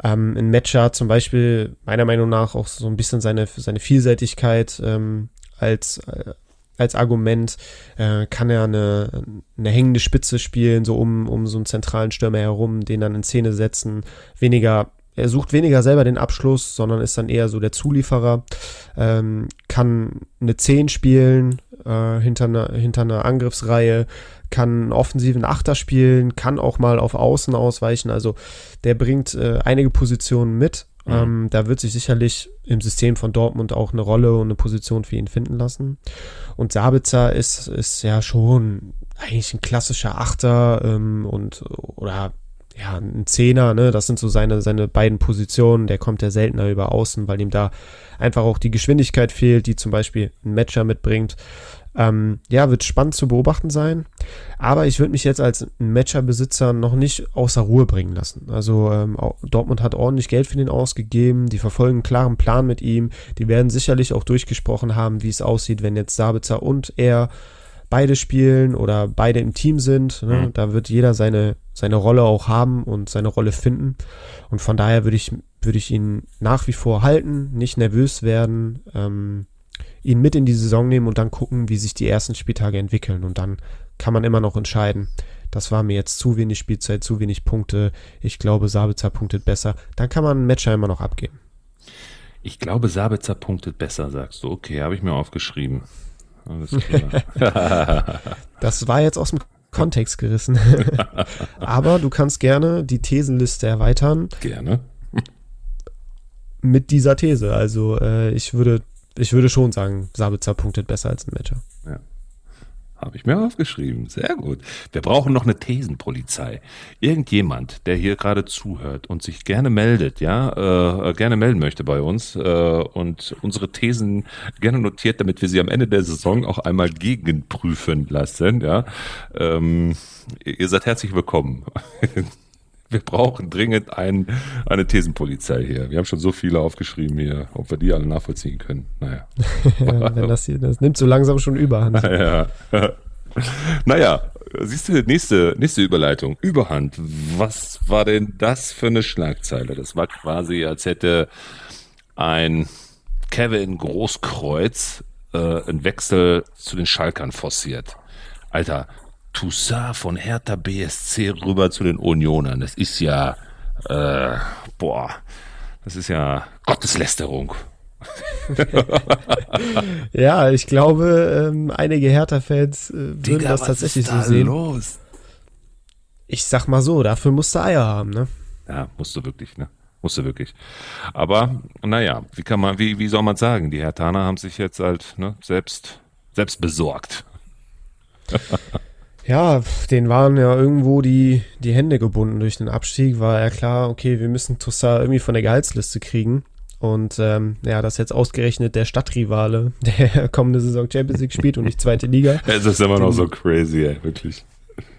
[SPEAKER 3] Ähm, ein Matcher hat zum Beispiel meiner Meinung nach auch so ein bisschen seine, seine Vielseitigkeit ähm, als, äh, als Argument. Äh, kann er eine, eine hängende Spitze spielen, so um, um so einen zentralen Stürmer herum, den dann in Szene setzen, weniger er sucht weniger selber den Abschluss, sondern ist dann eher so der Zulieferer, ähm, kann eine 10 spielen äh, hinter, einer, hinter einer Angriffsreihe, kann einen offensiven Achter spielen, kann auch mal auf Außen ausweichen. Also der bringt äh, einige Positionen mit. Mhm. Ähm, da wird sich sicherlich im System von Dortmund auch eine Rolle und eine Position für ihn finden lassen. Und Sabitzer ist, ist ja schon eigentlich ein klassischer Achter ähm, und oder ja, ein Zehner, ne? Das sind so seine, seine beiden Positionen. Der kommt ja seltener über außen, weil ihm da einfach auch die Geschwindigkeit fehlt, die zum Beispiel ein Matcher mitbringt. Ähm, ja, wird spannend zu beobachten sein. Aber ich würde mich jetzt als Matcher-Besitzer noch nicht außer Ruhe bringen lassen. Also ähm, Dortmund hat ordentlich Geld für den ausgegeben. Die verfolgen einen klaren Plan mit ihm. Die werden sicherlich auch durchgesprochen haben, wie es aussieht, wenn jetzt Sabitzer und er beide spielen oder beide im Team sind. Ne? Mhm. Da wird jeder seine, seine Rolle auch haben und seine Rolle finden. Und von daher würde ich, würde ich ihn nach wie vor halten, nicht nervös werden, ähm, ihn mit in die Saison nehmen und dann gucken, wie sich die ersten Spieltage entwickeln. Und dann kann man immer noch entscheiden. Das war mir jetzt zu wenig Spielzeit, zu wenig Punkte. Ich glaube, Sabitzer punktet besser. Dann kann man einen Matcher immer noch abgeben.
[SPEAKER 2] Ich glaube, Sabitzer punktet besser, sagst du. Okay, habe ich mir aufgeschrieben.
[SPEAKER 3] Alles klar. das war jetzt aus dem Kontext gerissen. Aber du kannst gerne die Thesenliste erweitern.
[SPEAKER 2] Gerne.
[SPEAKER 3] Mit dieser These. Also äh, ich würde, ich würde schon sagen, Sabitzer punktet besser als ein Matcher.
[SPEAKER 2] Ja. Habe ich mir aufgeschrieben. Sehr gut. Wir brauchen noch eine Thesenpolizei. Irgendjemand, der hier gerade zuhört und sich gerne meldet, ja, äh, gerne melden möchte bei uns äh, und unsere Thesen gerne notiert, damit wir sie am Ende der Saison auch einmal gegenprüfen lassen, ja. Ähm, ihr seid herzlich willkommen. wir brauchen dringend ein, eine Thesenpolizei hier. Wir haben schon so viele aufgeschrieben hier, ob wir die alle nachvollziehen können. Naja.
[SPEAKER 3] Wenn das hier, das nimmt so langsam schon überhand.
[SPEAKER 2] Naja. naja, siehst du, nächste, nächste Überleitung. Überhand. Was war denn das für eine Schlagzeile? Das war quasi, als hätte ein Kevin Großkreuz äh, einen Wechsel zu den Schalkern forciert. Alter, Toussaint von Hertha BSC rüber zu den Unionern. Das ist ja, äh, boah, das ist ja Gotteslästerung.
[SPEAKER 3] ja, ich glaube, ähm, einige Hertha-Fans äh, würden Digga, das tatsächlich so sehen. Los? Ich sag mal so, dafür musst du Eier haben, ne?
[SPEAKER 2] Ja, musst du wirklich, ne? Musst du wirklich. Aber, naja, wie kann man, wie, wie soll man sagen? Die Hertaner haben sich jetzt halt ne, selbst, selbst besorgt.
[SPEAKER 3] Ja, denen waren ja irgendwo die, die Hände gebunden durch den Abstieg. War ja klar, okay, wir müssen Toussaint irgendwie von der Gehaltsliste kriegen. Und ähm, ja, das jetzt ausgerechnet der Stadtrivale, der kommende Saison Champions League spielt und nicht zweite Liga.
[SPEAKER 2] Es ist immer noch so crazy, ey, wirklich.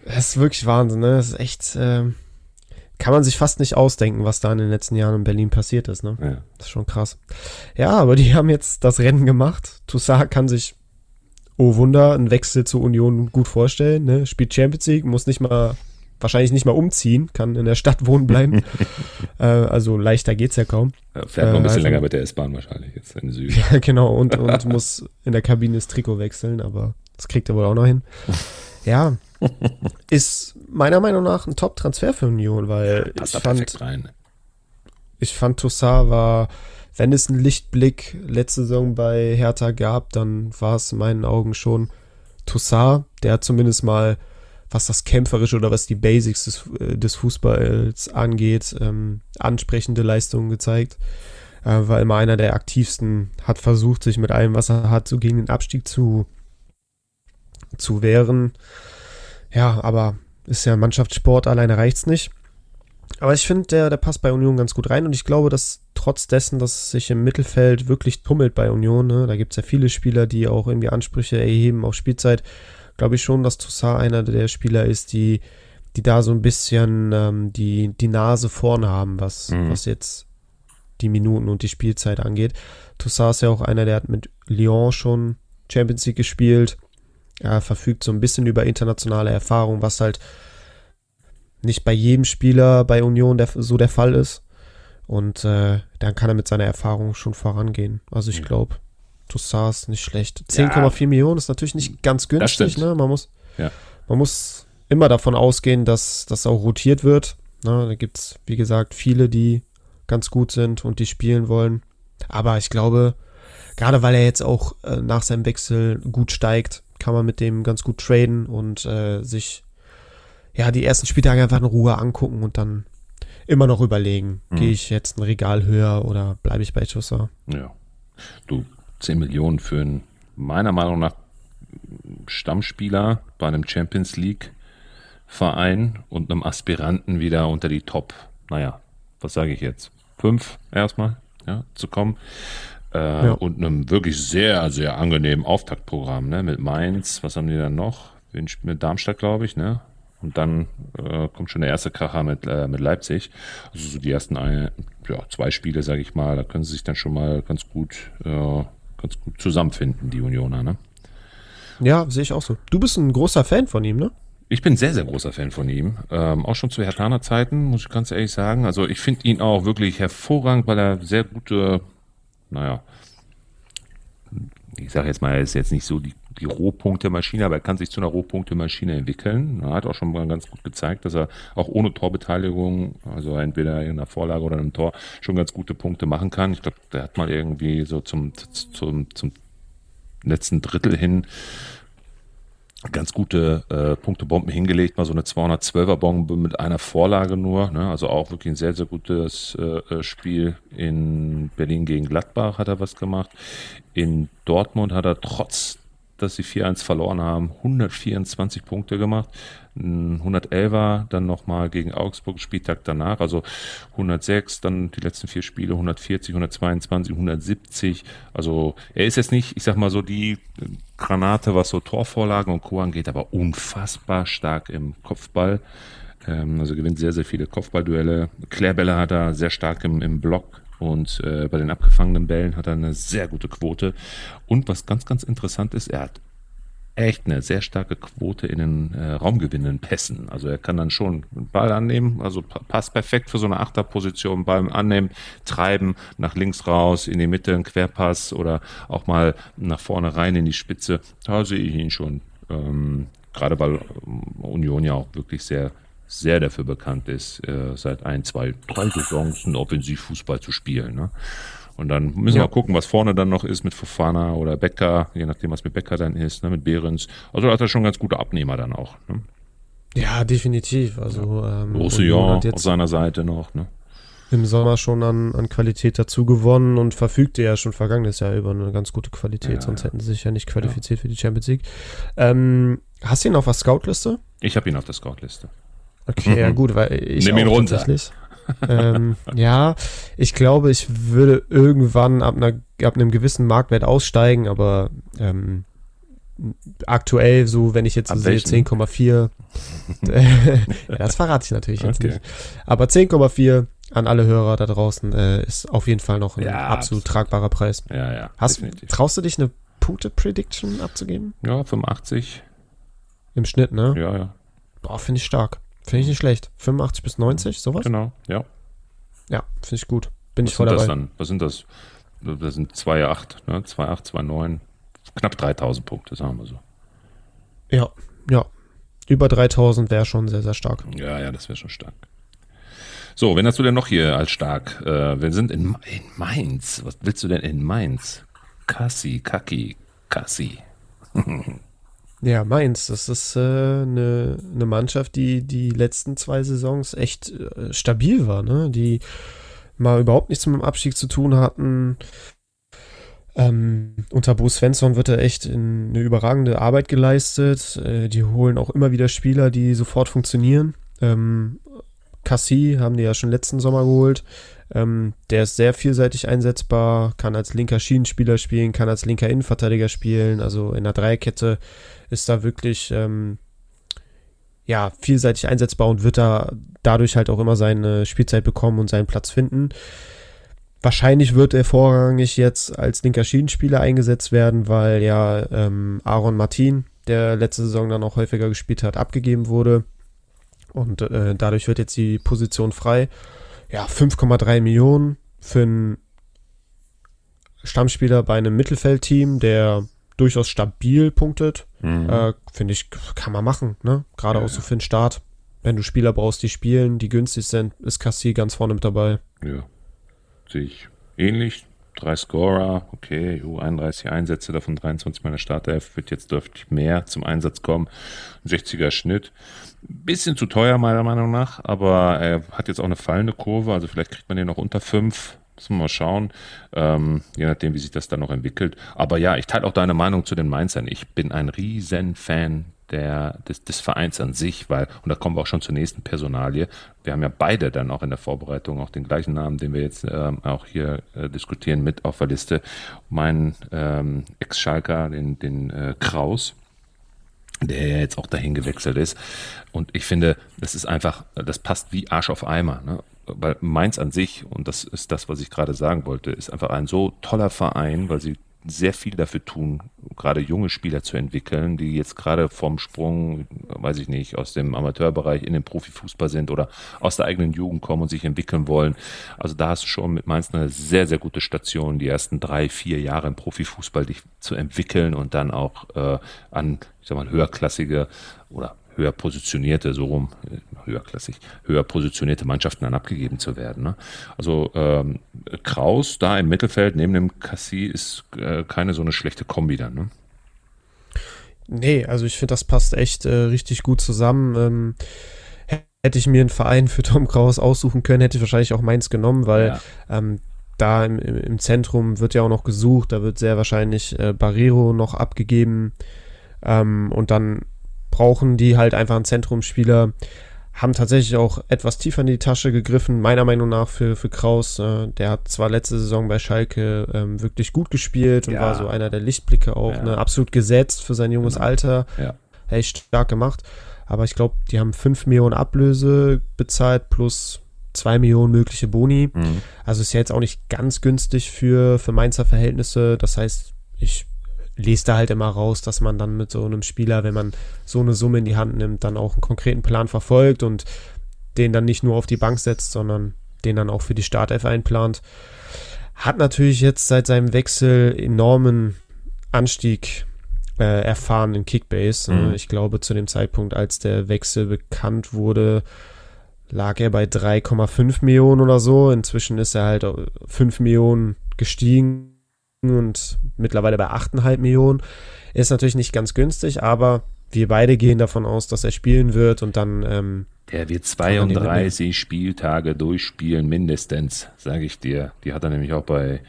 [SPEAKER 3] Das ist wirklich Wahnsinn, ne? Das ist echt, ähm, kann man sich fast nicht ausdenken, was da in den letzten Jahren in Berlin passiert ist, ne? Ja. Das ist schon krass. Ja, aber die haben jetzt das Rennen gemacht. Toussaint kann sich oh Wunder, einen Wechsel zur Union gut vorstellen. Ne? Spielt Champions League, muss nicht mal, wahrscheinlich nicht mal umziehen, kann in der Stadt wohnen bleiben. äh, also leichter geht's ja kaum.
[SPEAKER 2] Ja, fährt noch ein bisschen äh, also, länger mit der S-Bahn wahrscheinlich jetzt in Süden.
[SPEAKER 3] Ja, genau, und, und muss in der Kabine das Trikot wechseln, aber das kriegt er wohl auch noch hin. Ja, ist meiner Meinung nach ein Top-Transfer für Union, weil
[SPEAKER 2] Passt ich fand, rein.
[SPEAKER 3] ich fand Toussaint war wenn es einen Lichtblick letzte Saison bei Hertha gab, dann war es in meinen Augen schon Toussaint, der zumindest mal, was das Kämpferische oder was die Basics des, äh, des Fußballs angeht, ähm, ansprechende Leistungen gezeigt. Äh, war immer einer der aktivsten, hat versucht, sich mit allem, was er hat, so gegen den Abstieg zu, zu wehren. Ja, aber ist ja ein Mannschaftssport, alleine reicht's nicht. Aber ich finde, der, der passt bei Union ganz gut rein und ich glaube, dass trotz dessen, dass es sich im Mittelfeld wirklich tummelt bei Union, ne, da gibt es ja viele Spieler, die auch irgendwie Ansprüche erheben auf Spielzeit, glaube ich schon, dass Toussaint einer der Spieler ist, die, die da so ein bisschen ähm, die, die Nase vorne haben, was, mhm. was jetzt die Minuten und die Spielzeit angeht. Toussaint ist ja auch einer, der hat mit Lyon schon Champions League gespielt. Er verfügt so ein bisschen über internationale Erfahrung, was halt nicht bei jedem Spieler bei Union der, so der Fall ist. Und äh, dann kann er mit seiner Erfahrung schon vorangehen. Also ich glaube, Toussaint ist nicht schlecht. 10,4 ja. Millionen ist natürlich nicht ganz günstig. Ne? Man, muss, ja. man muss immer davon ausgehen, dass das auch rotiert wird. Ne? Da gibt es, wie gesagt, viele, die ganz gut sind und die spielen wollen. Aber ich glaube, gerade weil er jetzt auch äh, nach seinem Wechsel gut steigt, kann man mit dem ganz gut traden und äh, sich ja, die ersten Spieltage einfach in Ruhe angucken und dann immer noch überlegen, mhm. gehe ich jetzt ein Regal höher oder bleibe ich bei Chusser?
[SPEAKER 2] Ja. Du, 10 Millionen für einen, meiner Meinung nach, Stammspieler bei einem Champions League Verein und einem Aspiranten wieder unter die Top, naja, was sage ich jetzt? Fünf erstmal, ja, zu kommen. Äh, ja. Und einem wirklich sehr, sehr angenehmen Auftaktprogramm, ne? Mit Mainz, was haben die dann noch? Mit Darmstadt, glaube ich, ne? Und dann äh, kommt schon der erste Kracher mit, äh, mit Leipzig. Also so die ersten eine, ja, zwei Spiele, sage ich mal, da können sie sich dann schon mal ganz gut, äh, ganz gut zusammenfinden, die Unioner, ne?
[SPEAKER 3] Ja, sehe ich auch so. Du bist ein großer Fan von ihm, ne?
[SPEAKER 2] Ich bin sehr, sehr großer Fan von ihm. Ähm, auch schon zu Hertaner Zeiten, muss ich ganz ehrlich sagen. Also ich finde ihn auch wirklich hervorragend, weil er sehr gute, naja, ich sage jetzt mal, er ist jetzt nicht so die, die Rohpunkte-Maschine, aber er kann sich zu einer Rohpunkte-Maschine entwickeln. Er hat auch schon mal ganz gut gezeigt, dass er auch ohne Torbeteiligung, also entweder in einer Vorlage oder einem Tor, schon ganz gute Punkte machen kann. Ich glaube, der hat mal irgendwie so zum, zum, zum letzten Drittel hin ganz gute äh, Punktebomben hingelegt, mal so eine 212er Bombe mit einer Vorlage nur, ne? also auch wirklich ein sehr, sehr gutes äh, äh, Spiel. In Berlin gegen Gladbach hat er was gemacht. In Dortmund hat er trotz dass sie 4-1 verloren haben, 124 Punkte gemacht. 111er, dann nochmal gegen Augsburg, Spieltag danach, also 106, dann die letzten vier Spiele, 140, 122, 170. Also er ist jetzt nicht, ich sag mal so, die Granate, was so Torvorlagen und Co. angeht, aber unfassbar stark im Kopfball. Ähm, also gewinnt sehr, sehr viele Kopfballduelle. Klärbälle hat er sehr stark im, im Block und äh, bei den abgefangenen Bällen hat er eine sehr gute Quote. Und was ganz, ganz interessant ist, er hat echt eine sehr starke Quote in den äh, raumgewinnenden Pässen. Also er kann dann schon einen Ball annehmen, also passt perfekt für so eine Achterposition, Ball annehmen, treiben, nach links raus, in die Mitte, ein Querpass oder auch mal nach vorne rein in die Spitze. Da sehe ich ihn schon. Ähm, gerade weil ähm, Union ja auch wirklich sehr sehr dafür bekannt ist, äh, seit ein, zwei, drei Saisons einen Offensivfußball zu spielen. Ne? Und dann müssen ja. wir gucken, was vorne dann noch ist mit Fofana oder Becker, je nachdem, was mit Becker dann ist, ne, mit Behrens. Also da hat er schon ganz gute Abnehmer dann auch. Ne?
[SPEAKER 3] Ja, definitiv. Also ja. ähm,
[SPEAKER 2] Roussillon auf seiner Seite noch. Ne?
[SPEAKER 3] Im Sommer schon an, an Qualität dazu gewonnen und verfügte ja schon vergangenes Jahr über eine ganz gute Qualität, ja, sonst hätten sie sich ja nicht qualifiziert für die Champions League. Ähm, hast du ihn auf der Scoutliste?
[SPEAKER 2] Ich habe ihn auf der Scoutliste.
[SPEAKER 3] Okay, ja gut, weil ich
[SPEAKER 2] Nimm ihn runter. tatsächlich.
[SPEAKER 3] ähm, ja, ich glaube, ich würde irgendwann ab, einer, ab einem gewissen Marktwert aussteigen, aber ähm, aktuell, so wenn ich jetzt sehe 10,4, ja, das verrate ich natürlich jetzt okay. nicht. Aber 10,4 an alle Hörer da draußen äh, ist auf jeden Fall noch ein ja, absolut tragbarer Preis.
[SPEAKER 2] Ja, ja.
[SPEAKER 3] Hast, traust du dich eine Punkte-Prediction abzugeben?
[SPEAKER 2] Ja, 85.
[SPEAKER 3] Im Schnitt, ne?
[SPEAKER 2] Ja, ja.
[SPEAKER 3] Boah, finde ich stark. Finde ich nicht schlecht. 85 bis 90, sowas?
[SPEAKER 2] Genau, ja.
[SPEAKER 3] Ja, finde ich gut. Bin
[SPEAKER 2] Was
[SPEAKER 3] ich voll dabei.
[SPEAKER 2] Dann? Was sind das? Das sind 2,8, ne? 2,8, 2,9. Knapp 3000 Punkte, sagen wir so.
[SPEAKER 3] Ja, ja. Über 3000 wäre schon sehr, sehr stark.
[SPEAKER 2] Ja, ja, das wäre schon stark. So, wen hast du denn noch hier als stark? Äh, wir sind in, in Mainz. Was willst du denn in Mainz? Kassi, Kaki, Kassi.
[SPEAKER 3] Ja, Mainz, das ist eine äh, ne, ne Mannschaft, die die letzten zwei Saisons echt äh, stabil war, ne? Die mal überhaupt nichts mit dem Abstieg zu tun hatten. Ähm, unter Bo Svensson wird er echt in eine überragende Arbeit geleistet. Äh, die holen auch immer wieder Spieler, die sofort funktionieren. Ähm, Cassie haben die ja schon letzten Sommer geholt. Ähm, der ist sehr vielseitig einsetzbar, kann als linker Schienenspieler spielen, kann als linker Innenverteidiger spielen. Also in der Dreierkette ist da wirklich ähm, ja, vielseitig einsetzbar und wird da dadurch halt auch immer seine Spielzeit bekommen und seinen Platz finden. Wahrscheinlich wird er vorrangig jetzt als linker Schienenspieler eingesetzt werden, weil ja ähm, Aaron Martin, der letzte Saison dann auch häufiger gespielt hat, abgegeben wurde. Und äh, dadurch wird jetzt die Position frei ja, 5,3 Millionen für einen Stammspieler bei einem Mittelfeldteam, der durchaus stabil punktet. Mhm. Äh, Finde ich, kann man machen, ne? Gerade ja, auch so für den Start. Wenn du Spieler brauchst, die spielen, die günstig sind, ist Cassie ganz vorne mit dabei.
[SPEAKER 2] Ja. Sehe ich ähnlich. Drei Scorer, okay, 31 Einsätze, davon 23 meiner Startelf, wird jetzt deutlich mehr zum Einsatz kommen. 60er Schnitt. Bisschen zu teuer, meiner Meinung nach, aber er hat jetzt auch eine fallende Kurve, also vielleicht kriegt man den noch unter 5. Müssen wir mal schauen, ähm, je nachdem, wie sich das dann noch entwickelt. Aber ja, ich teile auch deine Meinung zu den Mainzern. Ich bin ein riesen Fan der, des, des Vereins an sich, weil, und da kommen wir auch schon zur nächsten Personalie, wir haben ja beide dann auch in der Vorbereitung auch den gleichen Namen, den wir jetzt ähm, auch hier äh, diskutieren, mit auf der Liste. Mein ähm, Ex-Schalker, den, den äh, Kraus, der ja jetzt auch dahin gewechselt ist. Und ich finde, das ist einfach, das passt wie Arsch auf Eimer. Ne? Weil Mainz an sich, und das ist das, was ich gerade sagen wollte, ist einfach ein so toller Verein, weil sie sehr viel dafür tun, gerade junge Spieler zu entwickeln, die jetzt gerade vom Sprung, weiß ich nicht, aus dem Amateurbereich in den Profifußball sind oder aus der eigenen Jugend kommen und sich entwickeln wollen. Also da hast du schon mit Mainz eine sehr, sehr gute Station, die ersten drei, vier Jahre im Profifußball dich zu entwickeln und dann auch äh, an, ich sag mal, höherklassige oder höher positionierte, so rum, äh, höherklassig, höher positionierte Mannschaften dann abgegeben zu werden. Ne? Also ähm, Kraus da im Mittelfeld neben dem Cassie ist äh, keine so eine schlechte Kombi dann. Ne?
[SPEAKER 3] Nee, also ich finde, das passt echt äh, richtig gut zusammen. Ähm, hätte ich mir einen Verein für Tom Kraus aussuchen können, hätte ich wahrscheinlich auch Mainz genommen, weil ja. ähm, da im, im, Zentrum wird ja auch noch gesucht, da wird sehr wahrscheinlich äh, Barrero noch abgegeben ähm, und dann brauchen die halt einfach einen Zentrumspieler. Haben tatsächlich auch etwas tiefer in die Tasche gegriffen, meiner Meinung nach, für, für Kraus. Äh, der hat zwar letzte Saison bei Schalke ähm, wirklich gut gespielt und ja. war so einer der Lichtblicke auch, ja. ne, absolut gesetzt für sein junges genau. Alter. Ja. Echt stark gemacht. Aber ich glaube, die haben 5 Millionen Ablöse bezahlt plus 2 Millionen mögliche Boni. Mhm. Also ist ja jetzt auch nicht ganz günstig für, für Mainzer Verhältnisse. Das heißt, ich lese da halt immer raus, dass man dann mit so einem Spieler, wenn man so eine Summe in die Hand nimmt, dann auch einen konkreten Plan verfolgt und den dann nicht nur auf die Bank setzt, sondern den dann auch für die Startelf einplant. Hat natürlich jetzt seit seinem Wechsel enormen Anstieg äh, erfahren in Kickbase. Mhm. Ich glaube, zu dem Zeitpunkt, als der Wechsel bekannt wurde, lag er bei 3,5 Millionen oder so. Inzwischen ist er halt 5 Millionen gestiegen und mittlerweile bei 8,5 Millionen. Ist natürlich nicht ganz günstig, aber wir beide gehen davon aus, dass er spielen wird und dann. Ähm,
[SPEAKER 2] der wird 32 Spieltage durchspielen, mindestens, sage ich dir. Die hat er nämlich auch bei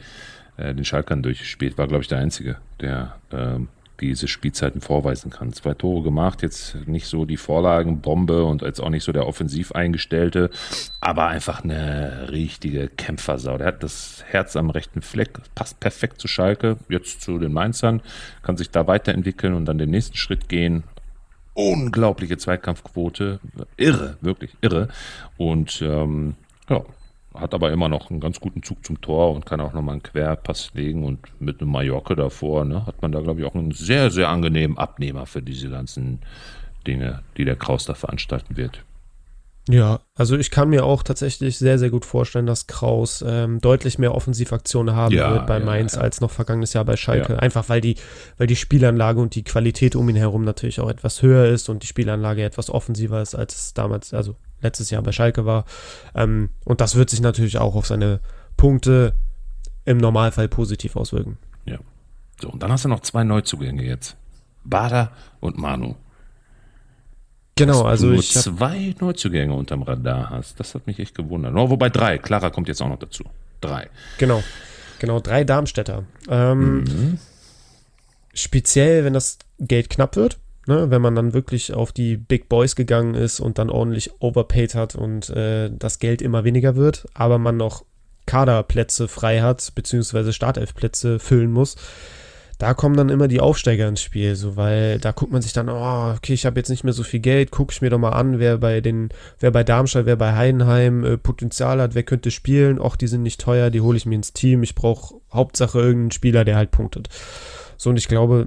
[SPEAKER 2] äh, den Schalkern durchgespielt. War, glaube ich, der Einzige, der ähm, diese Spielzeiten vorweisen kann. Zwei Tore gemacht, jetzt nicht so die Vorlagenbombe und jetzt auch nicht so der offensiv eingestellte, aber einfach eine richtige Kämpfersau. Der hat das Herz am rechten Fleck, passt perfekt zu Schalke, jetzt zu den Mainzern, kann sich da weiterentwickeln und dann den nächsten Schritt gehen. Unglaubliche Zweikampfquote, irre, wirklich irre. Und ähm, ja, hat aber immer noch einen ganz guten Zug zum Tor und kann auch nochmal einen Querpass legen und mit einem Mallorca davor, ne, hat man da, glaube ich, auch einen sehr, sehr angenehmen Abnehmer für diese ganzen Dinge, die der Kraus da veranstalten wird.
[SPEAKER 3] Ja, also ich kann mir auch tatsächlich sehr, sehr gut vorstellen, dass Kraus ähm, deutlich mehr Offensivaktionen haben ja, wird bei ja, Mainz ja. als noch vergangenes Jahr bei Schalke. Einfach weil die, weil die Spielanlage und die Qualität um ihn herum natürlich auch etwas höher ist und die Spielanlage etwas offensiver ist, als es damals, also letztes Jahr bei Schalke war. Ähm, und das wird sich natürlich auch auf seine Punkte im Normalfall positiv auswirken.
[SPEAKER 2] Ja. So, und dann hast du noch zwei Neuzugänge jetzt. Bader und Manu.
[SPEAKER 3] Genau, also
[SPEAKER 2] du
[SPEAKER 3] ich
[SPEAKER 2] zwei Neuzugänge unterm Radar hast. Das hat mich echt gewundert. Oh, wobei drei. Clara kommt jetzt auch noch dazu. Drei.
[SPEAKER 3] Genau. Genau, drei Darmstädter. Ähm, mhm. Speziell, wenn das Geld knapp wird. Ne, wenn man dann wirklich auf die Big Boys gegangen ist und dann ordentlich overpaid hat und äh, das Geld immer weniger wird, aber man noch Kaderplätze frei hat, beziehungsweise Startelfplätze füllen muss, da kommen dann immer die Aufsteiger ins Spiel, so weil da guckt man sich dann, oh, okay, ich habe jetzt nicht mehr so viel Geld, gucke ich mir doch mal an, wer bei den, wer bei Darmstadt, wer bei Heidenheim äh, Potenzial hat, wer könnte spielen, och, die sind nicht teuer, die hole ich mir ins Team, ich brauche Hauptsache irgendeinen Spieler, der halt punktet. So, und ich glaube,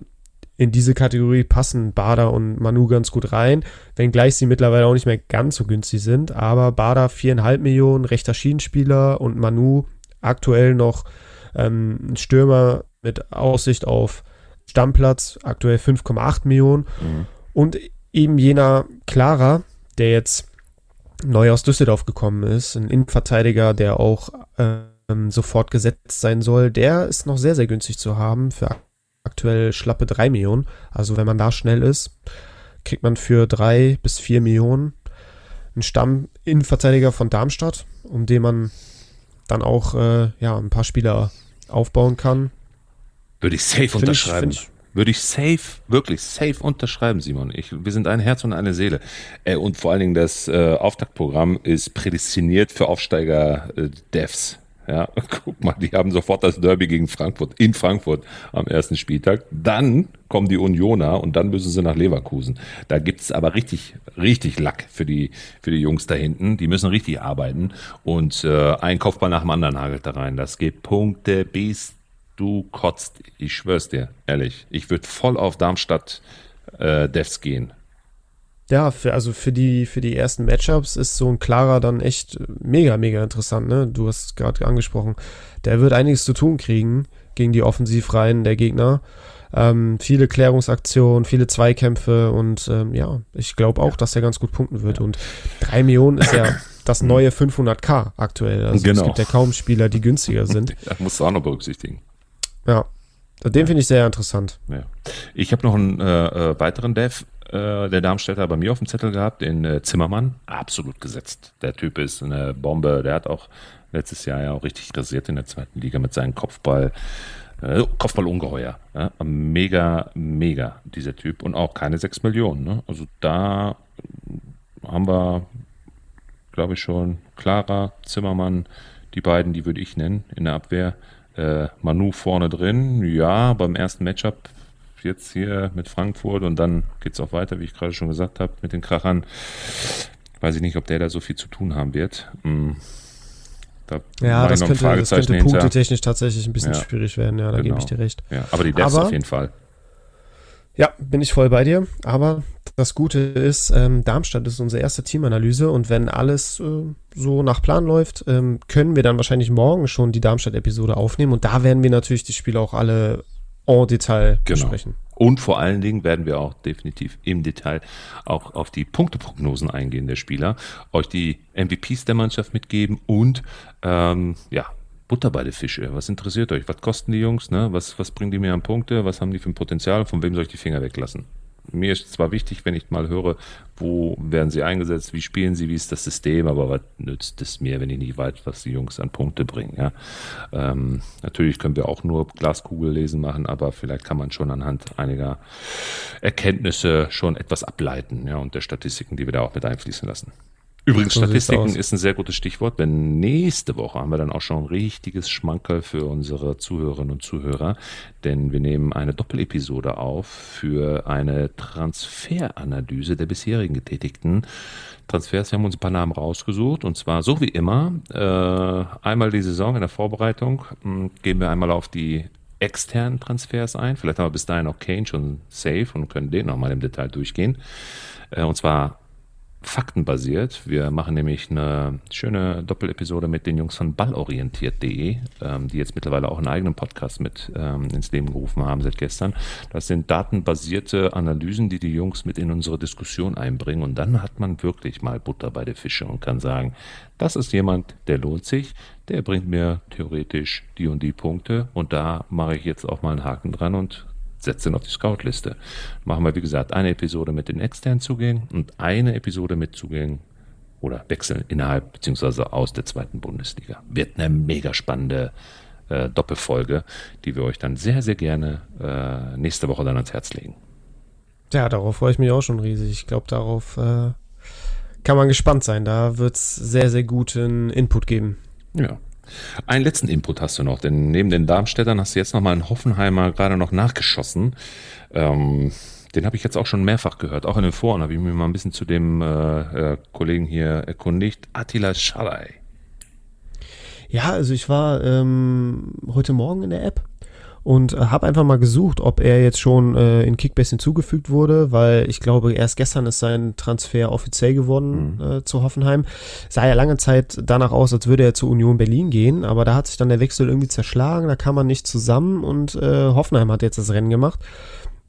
[SPEAKER 3] in diese Kategorie passen Bader und Manu ganz gut rein, wenngleich sie mittlerweile auch nicht mehr ganz so günstig sind. Aber Bader 4,5 Millionen, rechter Schienenspieler und Manu aktuell noch ähm, ein Stürmer mit Aussicht auf Stammplatz, aktuell 5,8 Millionen. Mhm. Und eben jener Clara, der jetzt neu aus Düsseldorf gekommen ist, ein Innenverteidiger, der auch ähm, sofort gesetzt sein soll, der ist noch sehr, sehr günstig zu haben für aktuell schlappe 3 Millionen. Also wenn man da schnell ist, kriegt man für 3 bis 4 Millionen einen Stamm-Innenverteidiger von Darmstadt, um den man dann auch äh, ja, ein paar Spieler aufbauen kann.
[SPEAKER 2] Würde ich safe unterschreiben. Ich, ich, würde ich safe, wirklich safe unterschreiben, Simon. Ich, wir sind ein Herz und eine Seele. Äh, und vor allen Dingen das äh, Auftaktprogramm ist prädestiniert für Aufsteiger-Devs. Ja, guck mal, die haben sofort das Derby gegen Frankfurt in Frankfurt am ersten Spieltag. Dann kommen die Unioner und dann müssen sie nach Leverkusen. Da gibt's aber richtig, richtig Lack für die, für die Jungs da hinten. Die müssen richtig arbeiten und äh, ein Kopfball nach dem anderen hagelt da rein. Das geht Punkte bis du kotzt. Ich schwör's dir, ehrlich. Ich würde voll auf Darmstadt äh, Devs gehen.
[SPEAKER 3] Ja, für, also für die, für die ersten Matchups ist so ein klarer dann echt mega, mega interessant, ne? Du hast gerade angesprochen. Der wird einiges zu tun kriegen gegen die Offensivreihen der Gegner. Ähm, viele Klärungsaktionen, viele Zweikämpfe und ähm, ja, ich glaube auch, dass er ganz gut punkten wird. Und drei Millionen ist ja das neue 500k aktuell. Also genau. es gibt ja kaum Spieler, die günstiger sind.
[SPEAKER 2] Das musst du auch noch berücksichtigen.
[SPEAKER 3] Ja, den finde ich sehr interessant.
[SPEAKER 2] Ja. Ich habe noch einen äh, äh, weiteren Dev, äh, der Darmstädter bei mir auf dem Zettel gehabt, den äh, Zimmermann. Absolut gesetzt. Der Typ ist eine Bombe. Der hat auch letztes Jahr ja auch richtig rasiert in der zweiten Liga mit seinem Kopfball. Äh, Kopfballungeheuer. Ja? Mega, mega, dieser Typ. Und auch keine 6 Millionen. Ne? Also da haben wir, glaube ich, schon Clara, Zimmermann, die beiden, die würde ich nennen in der Abwehr. Äh, Manu vorne drin, ja, beim ersten Matchup jetzt hier mit Frankfurt und dann geht es auch weiter, wie ich gerade schon gesagt habe, mit den Krachern. Weiß ich nicht, ob der da so viel zu tun haben wird. Hm.
[SPEAKER 3] Da ja, das könnte, das könnte punktetechnisch tatsächlich ein bisschen ja, schwierig werden, ja, da genau. gebe ich dir recht.
[SPEAKER 2] Ja, aber die Devs auf jeden Fall.
[SPEAKER 3] Ja, bin ich voll bei dir. Aber das Gute ist, ähm, Darmstadt ist unsere erste Teamanalyse und wenn alles äh, so nach Plan läuft, ähm, können wir dann wahrscheinlich morgen schon die Darmstadt-Episode aufnehmen und da werden wir natürlich die Spiele auch alle en Detail genau. besprechen.
[SPEAKER 2] Und vor allen Dingen werden wir auch definitiv im Detail auch auf die Punkteprognosen eingehen der Spieler, euch die MVPs der Mannschaft mitgeben und ähm, ja, Butter bei den Fische. Was interessiert euch? Was kosten die Jungs? Ne? Was, was bringen die mir an Punkte? Was haben die für ein Potenzial? Von wem soll ich die Finger weglassen? Mir ist zwar wichtig, wenn ich mal höre, wo werden sie eingesetzt, wie spielen sie, wie ist das System, aber was nützt es mir, wenn ich nicht weiß, was die Jungs an Punkte bringen? Ja? Ähm, natürlich können wir auch nur Glaskugel lesen machen, aber vielleicht kann man schon anhand einiger Erkenntnisse schon etwas ableiten ja, und der Statistiken, die wir da auch mit einfließen lassen. Übrigens, so Statistiken ist ein sehr gutes Stichwort, denn nächste Woche haben wir dann auch schon ein richtiges Schmankerl für unsere Zuhörerinnen und Zuhörer, denn wir nehmen eine Doppelepisode auf für eine Transferanalyse der bisherigen getätigten Transfers. Wir haben uns ein paar Namen rausgesucht und zwar so wie immer, äh, einmal die Saison in der Vorbereitung mh, hm, gehen wir einmal auf die externen Transfers ein. Vielleicht haben wir bis dahin auch Kane schon safe und können den nochmal im Detail durchgehen. Äh, und zwar faktenbasiert. Wir machen nämlich eine schöne Doppelepisode mit den Jungs von ballorientiert.de, ähm, die jetzt mittlerweile auch einen eigenen Podcast mit ähm, ins Leben gerufen haben seit gestern. Das sind datenbasierte Analysen, die die Jungs mit in unsere Diskussion einbringen. Und dann hat man wirklich mal Butter bei der Fische und kann sagen, das ist jemand, der lohnt sich, der bringt mir theoretisch die und die Punkte. Und da mache ich jetzt auch mal einen Haken dran und setze ihn auf die Scout-Liste. Machen wir, wie gesagt, eine Episode mit den externen Zugängen und eine Episode mit Zugängen oder wechseln innerhalb bzw. aus der zweiten Bundesliga. Wird eine mega spannende äh, Doppelfolge, die wir euch dann sehr, sehr gerne äh, nächste Woche dann ans Herz legen.
[SPEAKER 3] Ja, darauf freue ich mich auch schon riesig. Ich glaube, darauf äh, kann man gespannt sein. Da wird es sehr, sehr guten Input geben.
[SPEAKER 2] Ja. Einen letzten Input hast du noch, denn neben den Darmstädtern hast du jetzt nochmal einen Hoffenheimer gerade noch nachgeschossen. Ähm, den habe ich jetzt auch schon mehrfach gehört. Auch in den Foren habe ich mich mal ein bisschen zu dem äh, äh, Kollegen hier erkundigt. Attila Schalay.
[SPEAKER 3] Ja, also ich war ähm, heute Morgen in der App und äh, habe einfach mal gesucht, ob er jetzt schon äh, in Kickbase hinzugefügt wurde, weil ich glaube, erst gestern ist sein Transfer offiziell geworden mhm. äh, zu Hoffenheim. Sah ja lange Zeit danach aus, als würde er zu Union Berlin gehen, aber da hat sich dann der Wechsel irgendwie zerschlagen, da kam man nicht zusammen und äh, Hoffenheim hat jetzt das Rennen gemacht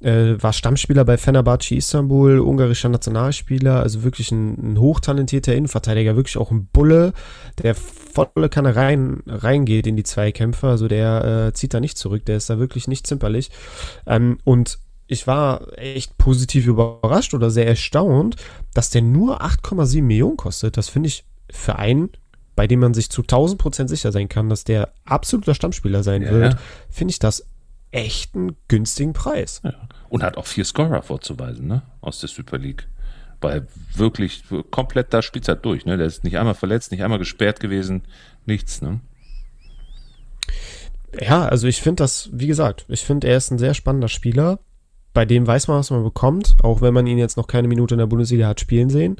[SPEAKER 3] äh, war Stammspieler bei Fenerbahce Istanbul, ungarischer Nationalspieler, also wirklich ein, ein, hochtalentierter Innenverteidiger, wirklich auch ein Bulle, der volle Kanne rein, reingeht in die Zweikämpfe, also der äh, zieht da nicht zurück, der ist da wirklich nicht zimperlich. Ähm, und ich war echt positiv überrascht oder sehr erstaunt, dass der nur 8,7 Millionen kostet. Das finde ich für einen bei dem man sich zu 1000 Prozent sicher sein kann, dass der absoluter Stammspieler sein
[SPEAKER 2] Ja.
[SPEAKER 3] wird, finde ich das echt einen günstigen Preis.
[SPEAKER 2] Ja. Und hat auch vier Scorer vorzuweisen, ne? Aus der Super League. Bei wirklich komplett da Spielzeit durch, ne? Der ist nicht einmal verletzt, nicht einmal gesperrt gewesen, nichts, ne?
[SPEAKER 3] Ja, also ich finde das, wie gesagt, ich finde, er ist ein sehr spannender Spieler. Bei dem weiß man, was man bekommt, auch wenn man ihn jetzt noch keine Minute in der Bundesliga hat spielen sehen.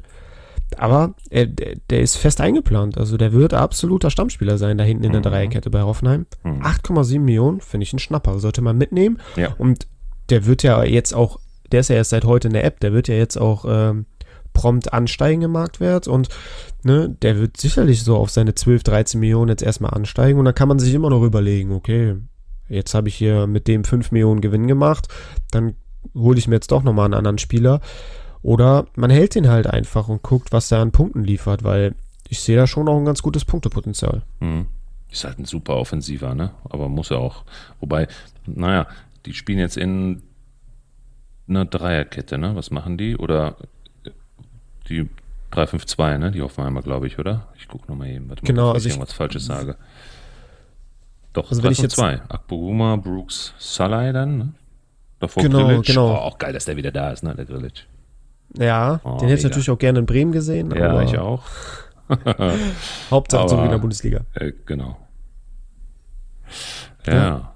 [SPEAKER 3] Aber er, der, der ist fest eingeplant. Also der wird absoluter Stammspieler sein, da hinten in der Dreierkette bei Hoffenheim. 8,7 Millionen finde ich ein Schnapper. Sollte man mitnehmen.
[SPEAKER 2] Ja.
[SPEAKER 3] Und der wird ja jetzt auch, der ist ja erst seit heute in der App, der wird ja jetzt auch ähm, prompt ansteigen im Marktwert und ne, der wird sicherlich so auf seine 12, 13 Millionen jetzt erstmal ansteigen und dann kann man sich immer noch überlegen, okay, jetzt habe ich hier mit dem 5 Millionen Gewinn gemacht, dann hole ich mir jetzt doch nochmal einen anderen Spieler oder man hält den halt einfach und guckt, was er an Punkten liefert, weil ich sehe da schon auch ein ganz gutes Punktepotenzial.
[SPEAKER 2] Mhm. Ist halt ein super Offensiver, ne? Aber muss er auch. Wobei, naja, die spielen jetzt in einer Dreierkette, ne? Was machen die? Oder äh, die 3-5-2, ne? Die Hoffenheimer, glaube ich, oder? Ich gucke nochmal eben, warte mal,
[SPEAKER 3] Genau,
[SPEAKER 2] bevor
[SPEAKER 3] also
[SPEAKER 2] ich irgendwas Falsches sage. Doch,
[SPEAKER 3] Also wenn ich jetzt-
[SPEAKER 2] 3-5-2. Akpoguma, Brooks, Salai dann, ne? Davor
[SPEAKER 3] Genau,
[SPEAKER 2] Grilic.
[SPEAKER 3] genau.
[SPEAKER 2] Oh, auch geil, dass der wieder da ist, ne? Der Grilic.
[SPEAKER 3] Ja,
[SPEAKER 2] Oh,
[SPEAKER 3] den hätte ich natürlich auch gerne in Bremen gesehen,
[SPEAKER 2] Ja,
[SPEAKER 3] aber
[SPEAKER 2] ich auch.
[SPEAKER 3] Hauptsache
[SPEAKER 2] Aber-
[SPEAKER 3] zurück in der Bundesliga.
[SPEAKER 2] Äh, genau. Ja.
[SPEAKER 3] Ja.